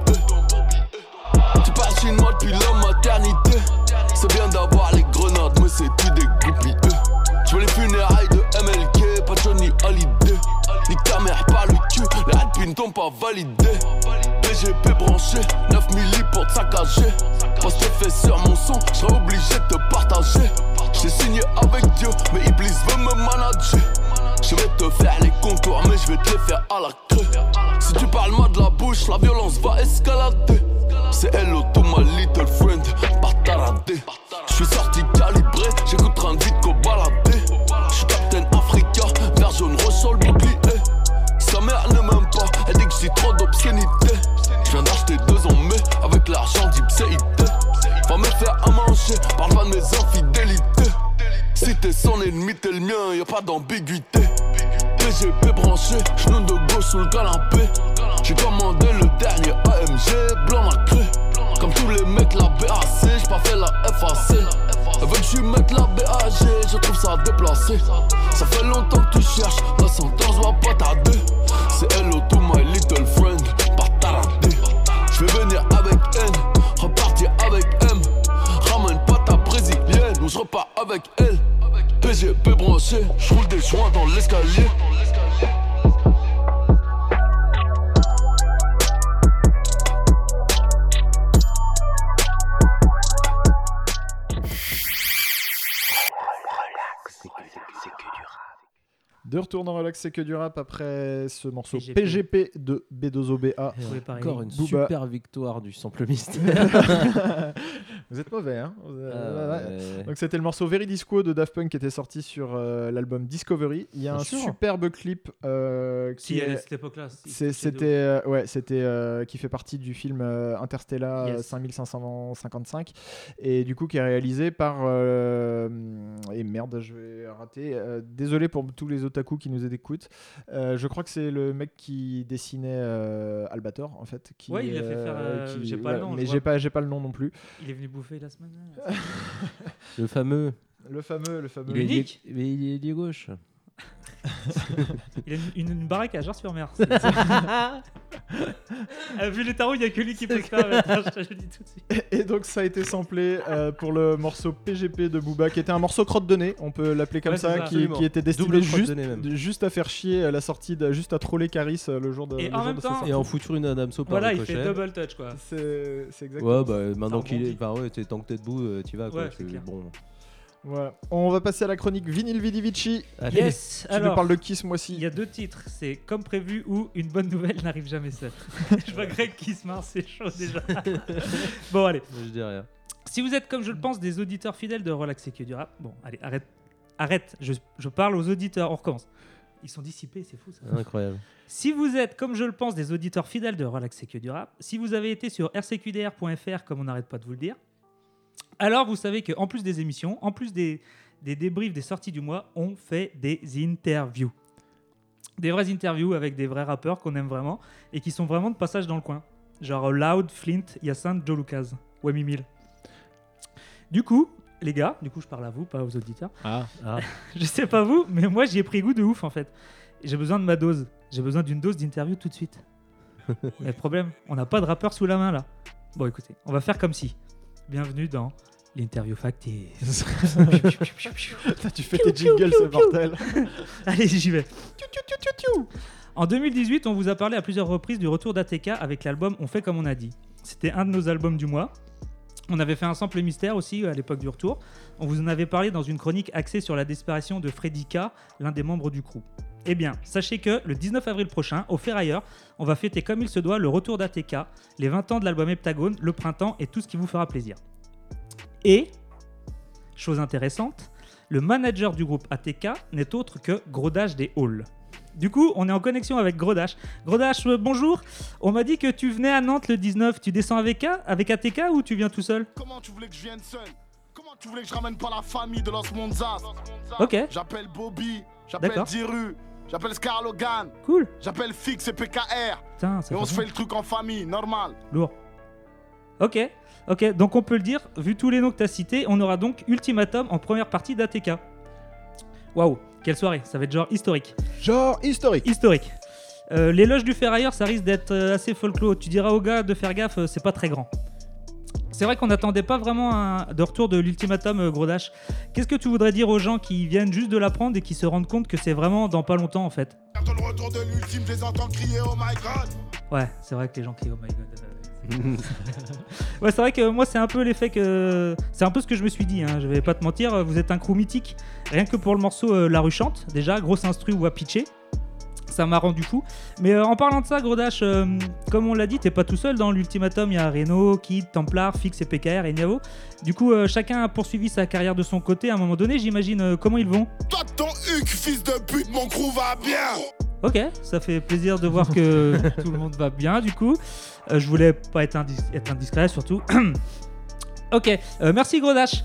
Tu parles chinois depuis la maternité. C'est bien d'avoir les grenades, mais c'est tout des pas validé. PGP branché, 9 milli pour te saccager. Parce que fait sur mon son, j'serais obligé de te partager. J'ai signé avec Dieu, mais Iblis veut me manager. Je vais te faire les contours, mais je vais te les faire à la creux. Si tu parles mal de la bouche, la violence va escalader. C'est hello to my little friend, pas taradé. Je suis sorti calibré, j'écoute train de vite qu'au trop d'obscénité. Je viens d'acheter deux en mai avec l'argent d'Ipséité. Va me faire à manger, parle pas de mes infidélités. Si t'es son ennemi, t'es le mien, y a pas d'ambiguïté. PGP branché, genou de gauche sous le canapé. J'ai commandé le dernier AMG, blanc la clé. Les mecs, la BAC, j'ai pas fait la FAC. Elle veut que je la BAG, je trouve ça déplacé. Ça fait longtemps que tu cherches, la sentence va pas tarder. C'est hello to my little friend, pas. Je vais venir avec N, repartir avec M. Ramène pas ta brésilienne, ou je repars avec elle. PGP branché, je roule des joints dans l'escalier. Retour dans Relax, c'est que du rap après ce morceau PGP. PGP de B2OBA. Oui, pareil. Encore une Booba. super victoire du sample mystère. Vous êtes mauvais, hein Vous- Ah, euh, ouais. Donc c'était le morceau Veridisco de Daft Punk qui était sorti sur euh, l'album Discovery. Il y a Bien un sûr. superbe clip euh, qui Si, est- à cette époque-là. c'était euh, ouais, c'était euh, qui fait partie du film euh, Interstellar Yes. euh, 5555 et du coup qui est réalisé par euh, et merde, je vais rater. euh, désolé pour tous les otaku qui nous écoutent. Euh, je crois que c'est le mec qui dessinait euh, Albator en fait. Qui, Ouais, il a fait faire, euh, j'ai pas le nom, mais j'ai pas j'ai pas le nom non plus. Il est venu bouffer la semaine. Le fameux. Le fameux, le fameux. Il est, lié- mais il est gauche. Il a une, une, une baraque à Jars-sur-Mer. Ah, vu les tarots, il n'y a que lui qui peut maintenant, Je le dis tout de suite. Et donc ça a été samplé euh, pour le morceau PGP de Booba, qui était un morceau crotte de nez, on peut l'appeler comme Ouais, ça, ça. qui, était destiné juste, de nez, même. de- juste à faire chier à la sortie, de- juste à troller Caris euh, le jour de. Et en jour même temps-. Et en foutre une à Damso par Voilà, il fait double touch quoi. C'est exactement. Ouais, bah maintenant Ça qu'il est. Enfin, ouais, tant que t'es debout, euh, t'y vas quoi. Ouais, c'est Tu- clair. bon. Voilà. On va passer à la chronique Vinyl Vidivici. Allez. Yes, Tu nous alors. parles de qui ce Il mois-ci y a deux titres, c'est comme prévu ou une bonne nouvelle n'arrive jamais seule. je vois Greg qui se marre, c'est chaud déjà. bon allez, Je dis rien. si vous êtes comme je le pense des auditeurs fidèles de Relax et que du rap, bon allez arrête, arrête, je, je parle aux auditeurs, on recommence. Ils sont dissipés, c'est fou ça. Incroyable. Si vous êtes, comme je le pense, des auditeurs fidèles de Relax et que du rap, si vous avez été sur rcqdr.fr, comme on n'arrête pas de vous le dire, alors vous savez qu'en plus des émissions, en plus des, des débriefs des sorties du mois, on fait des interviews. Des vraies interviews avec des vrais rappeurs qu'on aime vraiment et qui sont vraiment de passage dans le coin. Genre Loud, Flint, Hyacinthe, Joe Lucas, Whammy Mill. Du coup, les gars, du coup je parle à vous, pas aux auditeurs. Ah. Ah. Je sais pas vous, mais moi j'y ai pris goût de ouf en fait. J'ai besoin de ma dose. J'ai besoin d'une dose d'interview tout de suite. Mais le problème, on n'a pas de rappeur sous la main là. Bon écoutez, on va faire comme si. Bienvenue dans l'interview factice. tu fais tes jingles, ce mortel. Allez, j'y vais. En 2018, on vous a parlé à plusieurs reprises du retour d'ATK avec l'album On fait comme on a dit. C'était un de nos albums du mois. On avait fait un sample mystère aussi à l'époque du retour. On vous en avait parlé dans une chronique axée sur la disparition de Freddy K, l'un des membres du crew. Eh bien, sachez que le 19 avril prochain, au Ferrailleur, on va fêter comme il se doit le retour d'ATK, les 20 ans de l'album Heptagone, le printemps et tout ce qui vous fera plaisir. Et, chose intéressante, le manager du groupe ATK n'est autre que Grodage des Halls. Du coup, on est en connexion avec Grodash. Grodash, euh, bonjour. On m'a dit que tu venais à Nantes le 19. Tu descends avec, A- avec ATK ou tu viens tout seul? Comment tu voulais que je vienne seul? Comment tu voulais que je ramène pas la famille de Los Monzas? Ok, J'appelle Bobby, j'appelle. Diru, j'appelle Scar Logan, cool. j'appelle Fix et PKR. Putain, ça Et on se fait le truc en famille, normal. lourd. Ok, ok. Donc on peut le dire, vu tous les noms que tu as cités, on aura donc Ultimatum en première partie d'ATK. Waouh, quelle soirée. Ça va être genre historique. Genre historique. Historique. Euh, L'éloge du ferrailleur, ça risque d'être euh, assez folklore. Tu diras aux gars de faire gaffe, euh, c'est pas très grand. C'est vrai qu'on n'attendait pas vraiment un de retour de l'ultimatum euh, Gros Dash. Qu'est-ce que tu voudrais dire aux gens qui viennent juste de l'apprendre et qui se rendent compte que c'est vraiment dans pas longtemps en fait? Bientôt le retour de l'ultime, je les entends crier oh my god. Ouais, c'est vrai que les gens crient oh my god. ouais, c'est vrai que moi c'est un peu l'effet que c'est un peu ce que je me suis dit. Hein. Je vais pas te mentir, vous êtes un crew mythique. Rien que pour le morceau euh, La Rue chante, déjà grosse instru ou à pitcher. Ça m'a rendu fou. Mais euh, en parlant de ça, Grodash, euh, comme on l'a dit, t'es pas tout seul dans l'ultimatum. Il y a Reno, Kid, Templar, Fix et PKR et Niavo. Du coup, euh, chacun a poursuivi sa carrière de son côté à un moment donné, j'imagine. euh, comment ils vont? Toi ton huc, fils de pute, mon crew va bien. Ok, ça fait plaisir de voir que tout le monde va bien du coup. Euh, je voulais pas être, indis- être indiscret surtout. ok, euh, merci Grodash.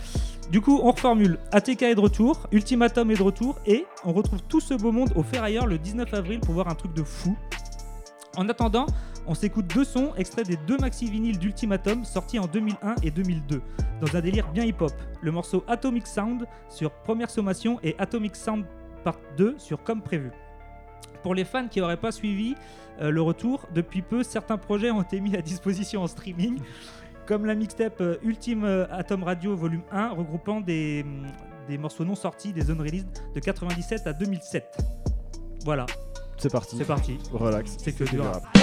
Du coup, on reformule. ATK est de retour, Ultimatum est de retour et on retrouve tout ce beau monde au Ferrailleur le 19 avril pour voir un truc de fou. En attendant, on s'écoute deux sons extraits des deux maxi vinyles d'Ultimatum sortis en 2001 et 2002 dans un délire bien hip-hop. Le morceau Atomic Sound sur Première Sommation et Atomic Sound Part 2 sur Comme prévu. Pour les fans qui n'auraient pas suivi euh, le retour, depuis peu, certains projets ont été mis à disposition en streaming, comme la mixtape euh, Ultime euh, Atom Radio Volume 1, regroupant des, hum, des morceaux non sortis des zones release de 97 à 2007. Voilà, C'est parti. c'est parti. Relax. C'est que du rap. rap.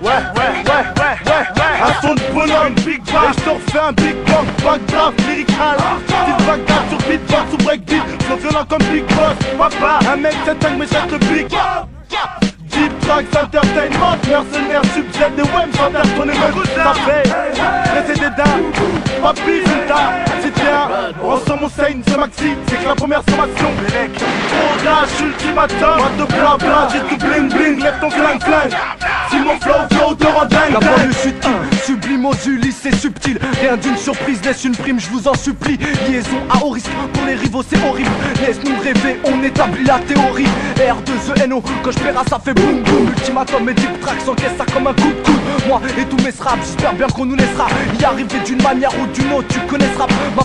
Un son de bonhomme, Big je te refais un Big Bang, grave, lyrical. Petite bagarre sur beatbox ou breakbeat, flow violent comme Big Boss. Papa, un mec c'est dingue mais c'est le Big Deep Tracks Entertainment, mercenaires, subject des émeute, ça fait. Laissez des dingues, c'est c'est bien Ensemble on saigne, c'est Maxi, c'est que la première sommation Gros dash, ultimatum, pas de blabla, j'ai tout bling bling, lève ton clang clang Si mon flow, flow te rend dingue La banlieue in, sublime aux Ulysses, c'est subtil. Rien d'une surprise, laisse une prime, je vous en supplie. Liaison à haut risque, pour les rivaux c'est horrible. Laisse-nous rêver, on établit la théorie. R2ENO, quand je perds ça fait boum boum. Ultimatum et deep track s'encaisse ça comme un coup de coude. Moi et tous mes straps, j'espère bien qu'on nous laissera y arriver d'une manière ou d'une autre. Tu connais ce rap, ma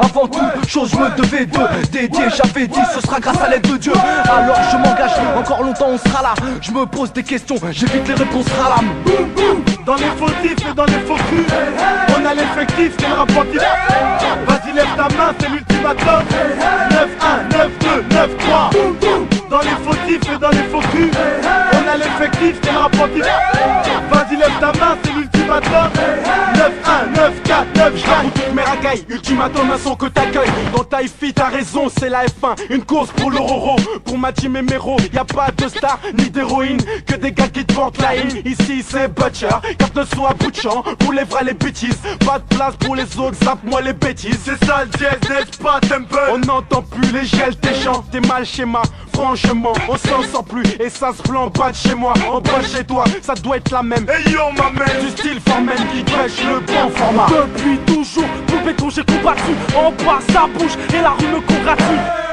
avant tout. Chose, je me devais de dédier, j'avais dit, ce sera grâce à l'aide de Dieu. Alors je m'engage, encore longtemps on sera là. Je me pose des questions, j'évite les réponses ralam. Dans les fautifs et dans les faux culs. On a l'effectif, c'est le rapportif Vas-y lève ta main, c'est l'ultimatum. 9-1, 9-2, 9-3 Dans les fautifs et dans les faux culs. On a l'effectif, c'est le rapportif Vas-y lève ta main, c'est l'ultimatum. 9-1, 9-4, 9 Je mes racailles, ultimatum un son que t'accueilles. Dans ta fille t'as raison, c'est la F1 Une course pour l'Auroro, pour ma team et Mero Y a pas de star, ni d'héroïne Que des gars qui te vantent la haine. Ici c'est Butcher, carte de soie bout de champ. Pour les vrais les bêtises, pas de place pour les autres Zappe-moi les bêtises. C'est ça le jazz, n'est-ce pas Temple? On n'entend plus les gels, tes chants, t'es mal schéma Franchement, on s'en sort plus et ça se plante pas de chez moi. En bas chez toi, ça doit être la même. Hey yo ma man Du style formel qui pêche le bon format. Depuis toujours, béton j'ai combattu En bas ça bouge et la rue me congratule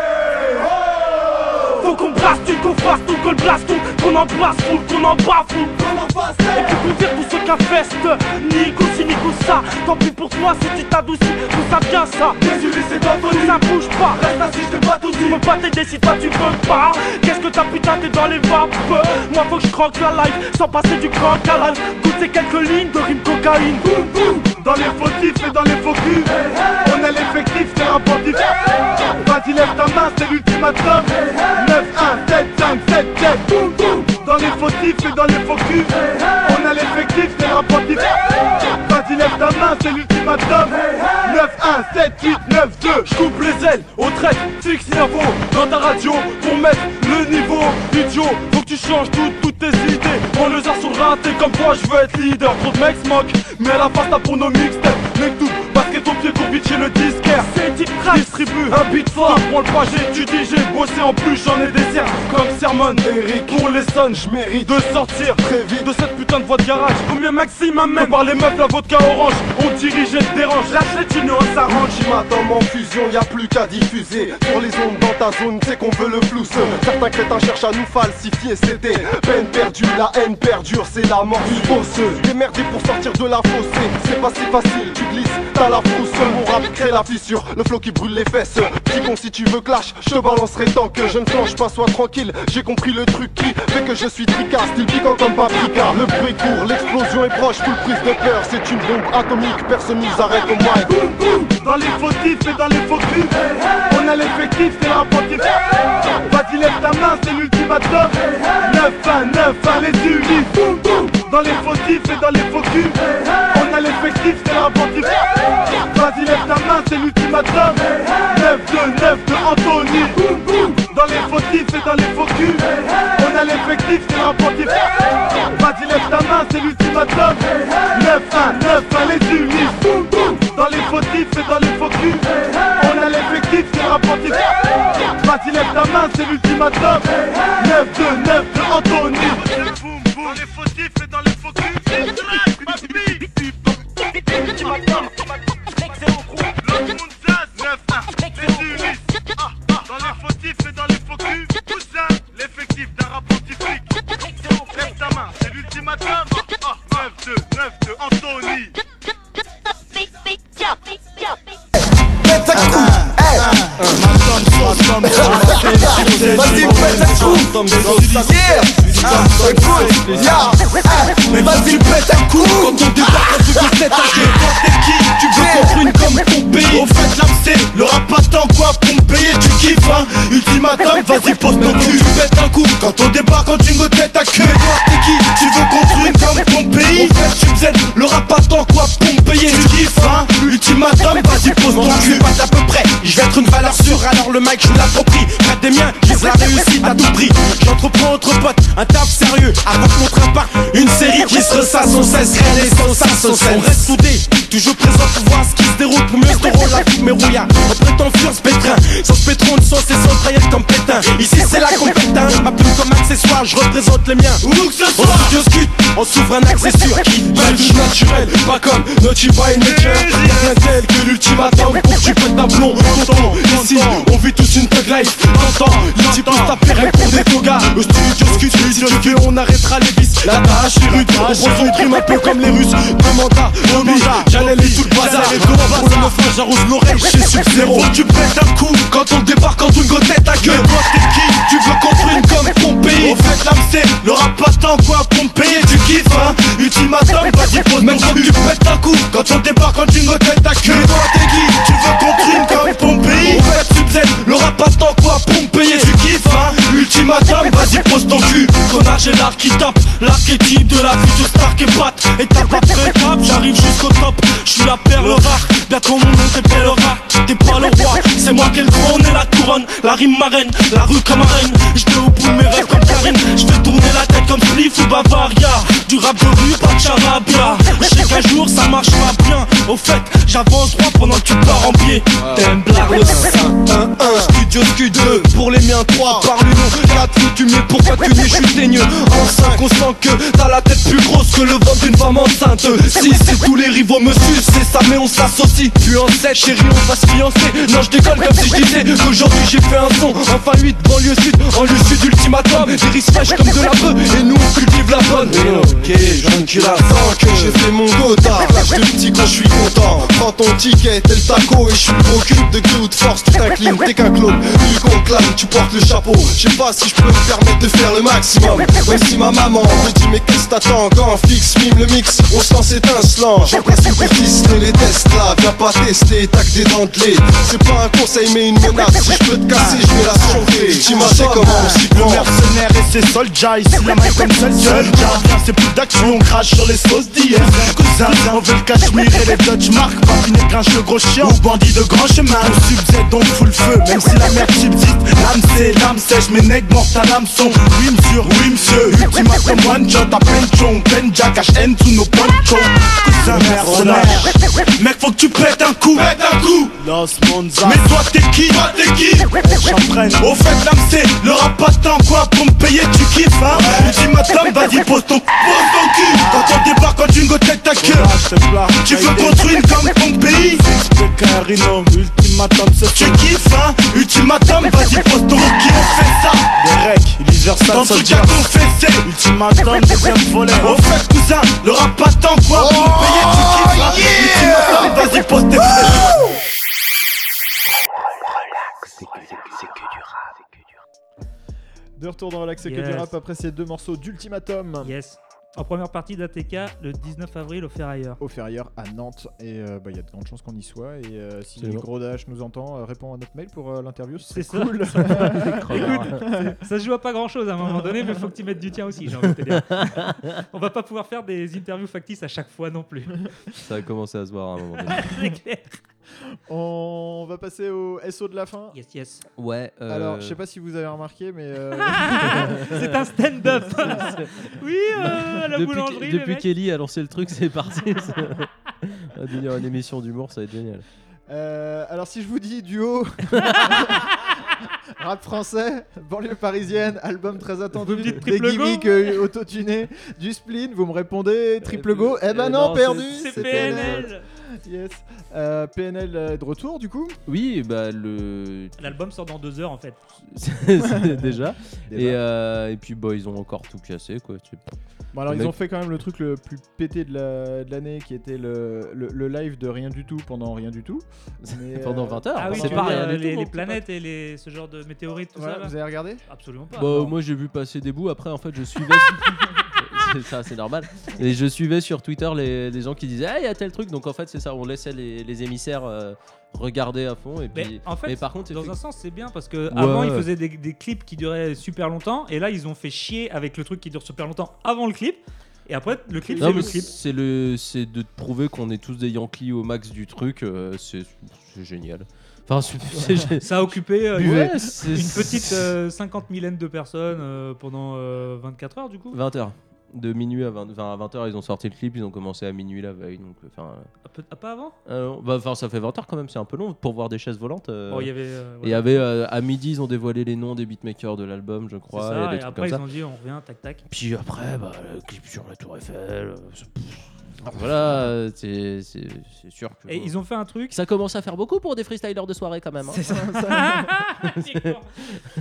Faut qu'on brasse tout, qu'on fasse tout, qu'on le blasse tout Qu'on en brasse full, qu'on en bafoue Et puis qu'on vire tous ceux qui infestent Nico si Nico ça Tant pis pour toi si tu t'adoucis Tout ça bien ça. Désolé c'est ta folie. Ça bouge pas. Reste assis, je t'ai pas tout Tu veux pas t'aider si toi tu veux pas. Qu'est-ce que t'as putain t'es dans les vapes? Moi faut que je croque la life Sans passer du croc à life. Goûte ces quelques lignes de rime cocaïne Dans les fautifs et dans les faux culs. On a l'effectif, c'est un bandit Vas-y lève ta main, c'est l'ultimatum. 9, 1, 7, 5, 7, 7 boum, boum. Dans les fautifs et dans les faux culs On a l'effectif, un bandit Vas-y lève ta main, c'est l'ultimatum 9, 1, 7, 8, 9, 2 Je coupe les ailes au trait, fixe l'info dans ta radio pour mettre le niveau idiot. Faut que tu changes toutes, tes idées. On les a sur le rat, t'es comme toi, je veux être leader. Trop de mecs se moquent, mais la face t'as pour nos mixtapes. Mec tout, basket ton pied court vite chez le disquaire. Distribue un beat fort. Prends le pas, j'étudie, j'ai bossé en plus, j'en ai des cerfs. Comme Sermon, Eric, pour les sons, je mérite de sortir très vite de cette putain de voie de garage. Combien maximum même par les meufs, la vodka orange. On dirige et dérange, lâche les on s'arrange. Ultimatum en fusion, y a plus qu'à diffuser Sur les ondes dans ta zone, c'est qu'on veut le flou Certains crétins cherchent à nous falsifier C'était peine perdue, la haine perdure C'est la mort du bosseux Démerdé pour sortir de la fossée C'est pas si facile, tu glisses, t'as la frousse Mon rap crée la fissure, le flow qui brûle les fesses. Con si tu veux clash, je te balancerai tant que je ne flanche pas Sois tranquille, j'ai compris le truc qui fait que je suis tricard Style piquant comme paprika. Le bruit court, l'explosion est proche, full prise de cœur. C'est une bombe atomique, personne nous arrête au moins. Boum boum Dans les fautifs et dans les faux culs. On a l'effectif, c'est un bandit Vas-y lève ta main, c'est l'ultimatum. 9, 1, 9, 1, les Ulysse Boum boum Dans les fautifs et dans les faux On a l'effectif, c'est bandit Vas-y lève ta main, c'est l'ultimatum. 9, 2, 9, 2, Anthony. Dans les fautifs et dans les faux On a l'effectif, c'est bandit Vas-y lève ta main, c'est l'ultimatum. 9, 1, 9, 1, les boum Dans les fautifs et dans les faux On a l'effectif, c'est bandit Vas-y lève ta main, c'est l'ultimatum. 9, 2, 9, 2, Anthony Dans les fautifs et dans les faux culs Excellent crew Le monde zaz 9, 1 Les Ah, ah. Dans les fautifs et dans les faux culs Cousin, l'effectif d'un rap anti-flic Lève ta main, c'est l'ultimatum Ah, ah. 9, 2, 9, 2, Anthony. Vas-y, pète un coup. Yeah. Ah, écoute, ya. Hey. Vas-y, pète un coup. Quand on débarque, tu veux tête à Tu veux contre une comme ton pays le mic je l'approprie, près des miens Je la réussite à tout prix J'entreprends entre potes un taf sérieux Avant qu'on prépare une série qui se ressasse sans cesse et sans sans cesse On reste soudés, toujours présent pour voir ce qui se déroule Pour mieux se rôle avec mes rouillards On prétend fuir ce pétrin Sans pétron de sauce sans traillette comme pétain. Ici c'est la compétence, ma plume comme accessoire Je représente les miens, où que ce soit. En studio scute, on s'ouvre un accès sûr Qui match naturel, pas comme Naughty by Nature Rien tel que l'ultimatum Pour tu pètes ta plomb, tonton Ici, on vit tous une thug life T'entends, l'ulti pousse ta paire pour des togas. Le studio scute, si tu veux on arrêtera les vices. La tâche est rude, on prend son crime un peu comme les Russes. Demande à J'allais les tout le bazar. Pour le neuf j'arrose l'oreille, je suis sub-zéro Tu pètes un coup quand on débarque en une tête à gueule. Toi t'es qui? Tu veux construire comme ton pays? Au fait l'âme c'est le rap pas tant quoi pour me payer. Tu kiffes hein? Ultimatum, vas-y pose Même quand tu pètes un coup Quand on débarque en une tête à queue Toi t'es qui? Tu veux construire comme ton pays? Au fait tu le rap pas tant quoi pour me payer. Tu kiffes hein? Ultimatum, vas-y pose ton cul. Connard j'ai l'art qui tape. L'archétype de la vie de star qui batte Étape après étape, j'arrive jusqu'au top. Je suis la perle rare, bientôt mon nom t'appellera T'es pas le roi, c'est moi qui ai le trône et la couronne. La rime marraine, la rue comme arène J'étais au bout mes rêves comme Karine J'fais tourner la tête comme Spliff ou Bavaria. Du rap de rue, pas de charabia. J'sais qu'un jour ça marchera bien. Au fait, j'avance droit pendant que tu pars en pied. T'aimes blague le 5, 1, 1 Studio Q2, pour les miens 3 Par 4 tu mets pourquoi tu je teigne En 5 on sent que t'as la tête plus grosse que le ventre d'une femme enceinte. 6 c'est tous les rivaux me sucent C'est ça mais on s'associe. Puis en 7 chérie on va se fiancer. Non je déconne comme si je disais qu'aujourd'hui j'ai fait un son. Enfin 8 banlieue sud, en lieu sud ultimatum. Des risques fraîches comme de la bœuf Et nous on cultive la bonne. Ok, je viens qui la sens que j'ai fait mon quota. Lâche le petit quand je suis content. Prends ton ticket, t'es le taco Et je suis cul de grue de force Tu t'inclines, t'es qu'un clone Tu conclames, tu portes le chapeau. Je sais pas si si je peux me permettre de faire le maximum. Même si ma maman me dit mais qu'est-ce que t'attends un fixe, mime le mix, on se lance étincelant. J'en principe pour ficeler les tests là, viens pas tester, tac des dentelés. C'est pas un conseil mais une menace, si je peux te casser, je vais la chauffer. T'imagines comment on s'y Le prend mercenaire et ses soldats, ici la main comme seul soldat c'est plus d'action, on crache sur les sauces d'hier. Cousin, on veut le cachemire et les Dutch marques Pas une grinche le gros chien. Ou bandit de grand chemin. On subzède donc full feu, même si la merde subsiste. L'âme c'est l'âme sèche, mes nègres mortes à l'hameçon Oui monsieur, oui monsieur, ultimatum one shot à penchon Benja cache haine sous nos ponchos Cousin mercenaire, mec faut que tu pètes un coup. Pète un coup. Los Monza. Mais toi t'es qui? Toi t'es qui? J'entraîne Au fait l'âme c'est le rap pas tant quoi pour me payer tu kiffes hein? Ultimatum vas-y pose ton pose ton cul. Quand on débarque quand une tête ta queue. Tu veux construire comme ton pays? Ultimatum c'est Tu kiffes hein? Ultimatum vas-y pose ton qui on fait ça Des recs Universal Dans tout cas Ultimatum deuxième volet. Au fait cousin le rap pas tant quoi pour me payer tu kiffes hein Ultimatum vas-y pose tes De retour dans Relax et que du rap après ces deux morceaux d'Ultimatum. Yes. En première partie d'ATK, le 19 avril au Ferrailleur. Au Ferrière à Nantes et euh, bah, il y a de grandes chances qu'on y soit et euh, si Absolument. Gros Dash nous entend euh, réponds à notre mail pour euh, l'interview C'est ça. cool Écoute, ça se joue à pas grand chose à un moment donné, mais faut que tu mettes du tien aussi, envie de te dire. On va pas pouvoir faire des interviews factices à chaque fois non plus. Ça a commencé à se voir à un moment donné. C'est clair. On va passer au SO de la fin. Yes, yes. Ouais. euh, Alors, je sais pas si vous avez remarqué, mais. euh, C'est un stand-up. oui, euh, à la depuis, boulangerie. depuis mecs. Kelly a lancé le truc, c'est parti. ça va devenir une émission d'humour, ça va être génial. euh, alors, si je vous dis duo. Rap français, banlieue parisienne, album très attendu, Vous me dites des gimmicks euh, autotunés, du spleen, vous me répondez triple go, eh ben non, non, perdu, C'est c'est PNL. Yes. Euh, PNL euh, de retour du coup Oui, bah le. L'album sort dans deux heures en fait. Déjà. Déjà. Et, euh, et puis, bah, ils ont encore tout cassé, quoi. tu- Bon alors Le ils mec- ont fait quand même le truc le plus pété de la- de l'année qui était le, le, le live de rien du tout pendant rien du tout. Mais, Pendant euh, 20 heures. Ah oui, c'est pas rien euh, du les, tout, les mon planètes et les, ce genre de météorites, tout ouais, ça. là vous avez regardé? Absolument pas. Bah, moi j'ai vu passer des bouts, après en fait je suivais. C'est ça, c'est normal. Et je suivais sur Twitter les, les gens qui disaient Ah, il y a tel truc. Donc en fait, c'est ça, on laissait les, les émissaires euh, regarder à fond. Et Mais puis, en fait, mais par contre, dans un sens, c'est bien parce que Ouais, avant ils faisaient des, des clips qui duraient super longtemps et là ils ont fait chier avec le truc qui dure super longtemps avant le clip et après le clip c'est mais le clip. c'est le, c'est de prouver qu'on est tous des Yankees au max du truc. euh, c'est génial. Enfin, c'est- Ça a occupé euh, Ouais, une- petite euh, 50 000 de personnes pendant euh, 24 heures du coup. 20h. De minuit à 20, enfin, à 20h, ils ont sorti le clip, ils ont commencé à minuit la veille. Donc, enfin, Un peu- ah, pas avant? Euh, bah, enfin, ça fait 20h quand même, c'est un peu long pour voir des chaises volantes. euh. Y avait. euh, Et y avait euh, à midi, ils ont dévoilé les noms des beatmakers de l'album, je crois. ça, des et trucs après comme ils ça. ont dit on revient, tac tac. Puis après, bah, le clip sur la Tour Eiffel. euh, voilà, euh, c'est sûr que. Et ils ont fait un truc. Ça commence à faire beaucoup pour des freestylers de soirée quand même. hein. C'est ça. D'accord.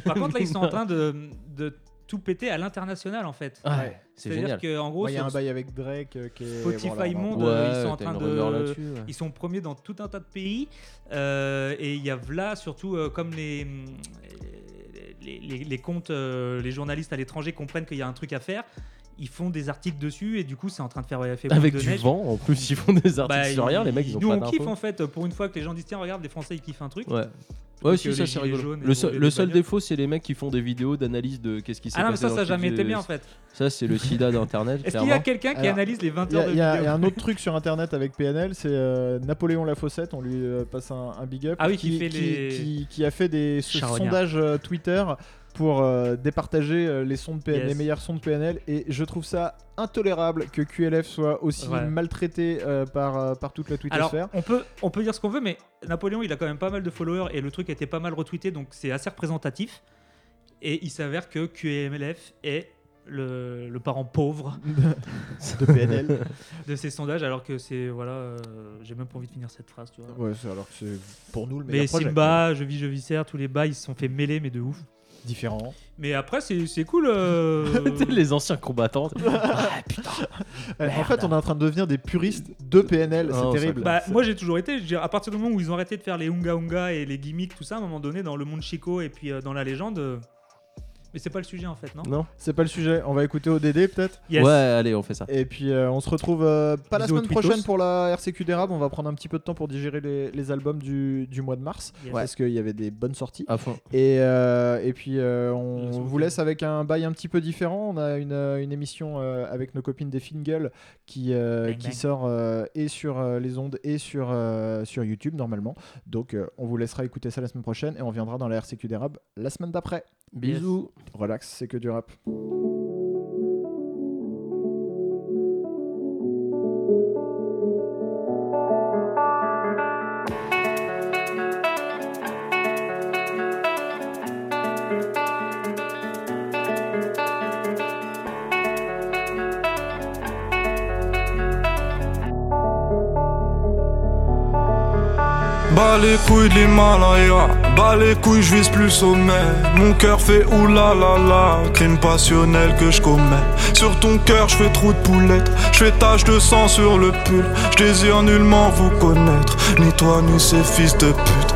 Par contre, là, ils sont en train de, de tout péter à l'international en fait. Ouais, c'est C'est-à-dire génial. qu'en gros, Moi, il y a un bail avec Drake euh, qui est. Spotify Monde, Ouais, euh, ils sont en train de. Ils sont premiers dans tout un tas de pays. euh, et il y a là surtout euh, comme les. Les, les- les comptes, euh, les journalistes à l'étranger comprennent qu'il y a un truc à faire, ils font des articles dessus et du coup c'est en train de faire boule Avec de du neige. vent, en plus, ils font des articles Bah, sur rien, les mecs, ils ont nous pas on kiffe en fait pour une fois que les gens disent tiens regarde les Français ils kiffent un truc. Ouais. Ouais, si, ça c'est rigolo. Le seul, les le seul bagnoles. défaut, c'est les mecs qui font des vidéos d'analyse de qu'est-ce qui s'est Ah non mais ça ça a jamais été bien en fait. Ça, c'est le sida d'internet. Est-ce qu'il y a quelqu'un qui Alors, analyse les 20 Il y, heures de il y a- vidéo il y a un autre truc sur internet avec PNL, c'est euh, Napoléon Lafossette, on lui euh, passe un, un big up. Ah oui, qui fait qui, les- qui- qui a fait des sondages euh, Twitter pour euh, départager euh, les, sons de PNL, Yes. les meilleurs sons de PNL et je trouve ça intolérable que QLF soit aussi Ouais. maltraité euh, par, par toute la Alors, twittosphère. on peut, on peut dire ce qu'on veut, mais Napoléon, il a quand même pas mal de followers et le truc a été pas mal retweeté, donc c'est assez représentatif. Et il s'avère que QMLF est le, le parent pauvre de PNL. de ces sondages, alors que c'est. Voilà, euh, j'ai même pas envie de finir cette phrase, tu vois. Ouais, alors que c'est pour nous le mais meilleur projet. Simba, Je vis, je vis tous les bas, ils se sont fait mêler, mais de ouf. Différent. Mais après, c'est c'est cool. euh, les anciens combattants. ah putain. Euh, en fait, on est en train de devenir des puristes de PNL, Oh, c'est ça terrible. Bah, moi j'ai toujours été, je veux dire, à partir du moment où ils ont arrêté de faire les Unga Unga et les gimmicks, tout ça, à un moment donné, dans le monde Chico et puis euh, dans la légende, euh, Mais c'est pas le sujet en fait, non Non C'est pas le sujet. On va écouter ODD peut-être Yes. Ouais, allez, on fait ça. Et puis euh, on se retrouve euh, pas la Bisous semaine prochaine pour la RCQ d'érable. On va prendre un petit peu de temps pour digérer les, les albums du, du mois de mars. Yes. Parce qu'il y avait des bonnes sorties. À fond. Et, euh, et puis euh, on vous laisse avec un bail un petit peu différent. On a une, une émission euh, avec nos copines des Fingles qui, euh, Bang, qui bang. sort euh, et sur euh, les ondes et sur, euh, sur YouTube normalement. Donc euh, on vous laissera écouter ça la semaine prochaine et on viendra dans la RCQ d'érable la semaine d'après. Bisous. Relax, c'est que du rap. Bas les couilles de l'Himalaya, bas les couilles, je vise plus sommet. Mon cœur fait oulala, crime passionnel que je commets. Sur ton cœur, je fais trou de poulette, je fais tache de sang sur le pull. Je désire nullement vous connaître, ni toi ni ces fils de pute.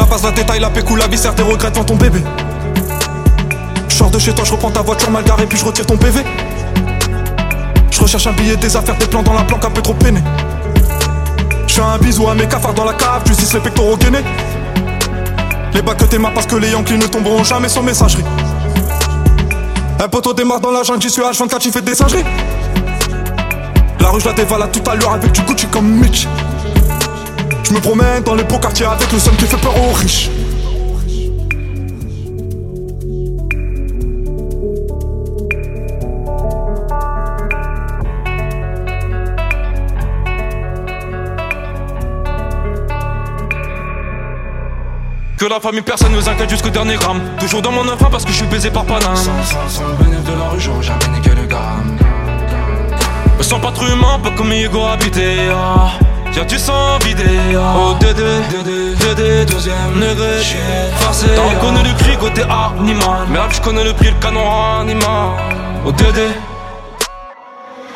la passe la détail, la pécou, la viscère, tes regrets devant ton bébé. Je sors de chez toi, je reprends ta voiture mal garée, puis je retire ton PV. Je recherche un billet, des affaires, des plans dans la planque, un peu trop peiné. Je fais un bisou à mes cafards dans la cave, tu les pectoraux gainés. Les bacs que tes mains parce que les Yankees ne tomberont jamais sans messagerie. Un poteau démarre dans la jungle, j'y suis H24, j'y fais des singeries. La rue, je la dévale à toute allure avec du Gucci comme Mitch. Je me promène dans les beaux quartiers avec le seum qui fait peur aux riches. Que la famille, personne ne nous inquiète jusqu'au dernier gramme. Toujours dans mon enfant parce que je suis baisé par Paname. Sans, sans, sans le bénéfice de la rue, j'aurais jamais niqué le gramme. Me sens pas trop humain, pas comme Hugo habité. Ah. Y'a du sang vidé. Dédé, Dédé, Dédé, deuxième degré. Forcé. T'en connais le cri côté animal. Mais là, je connais le prix, le canon animal. Oh Dédé.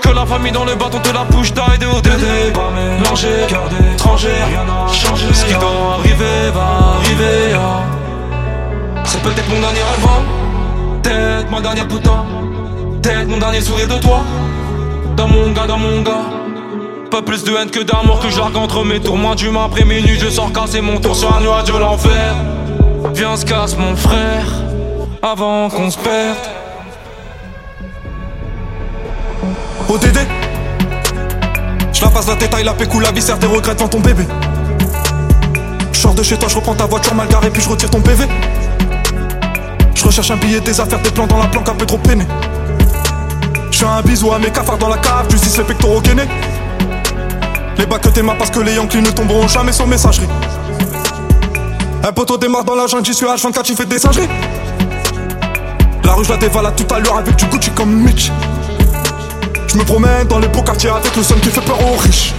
Que la famille dans le bâton te la push d'aide au Dédé. Pas mélanger, cœur d'étranger, rien n'a changé. Ce qui doit arriver va arriver. ah. C'est peut-être mon dernier rêve. hein. Peut-être ma dernière putain. Peut-être mon dernier sourire de toi. Dans mon gars, dans mon gars. Pas plus de haine que d'amour que j'argue entre mes tours. Moins d'humain après minuit, je sors casser mon tour sur un nuage de l'enfer. Viens, se casse mon frère, avant qu'on se perde. ODD Je la passe la détail, la pécou, la viscère, tes regrets devant ton bébé. Je sors de chez toi, je reprends ta voiture mal garée, puis je retire ton PV. Je recherche un billet, des affaires, des plans dans la planque, un peu trop peiné. Je fais un bisou à mes cafards dans la cave, tu les pectoraux gainés. Les bacs que tes mains parce que les Yankees ne tomberont jamais sans messagerie. Un poteau démarre dans la jungle, j'y suis H24, j'y fais des singeries. La rue, je la dévale à toute allure avec du Gucci comme Mitch. Je me promène dans les beaux quartiers avec le seum qui fait peur aux riches.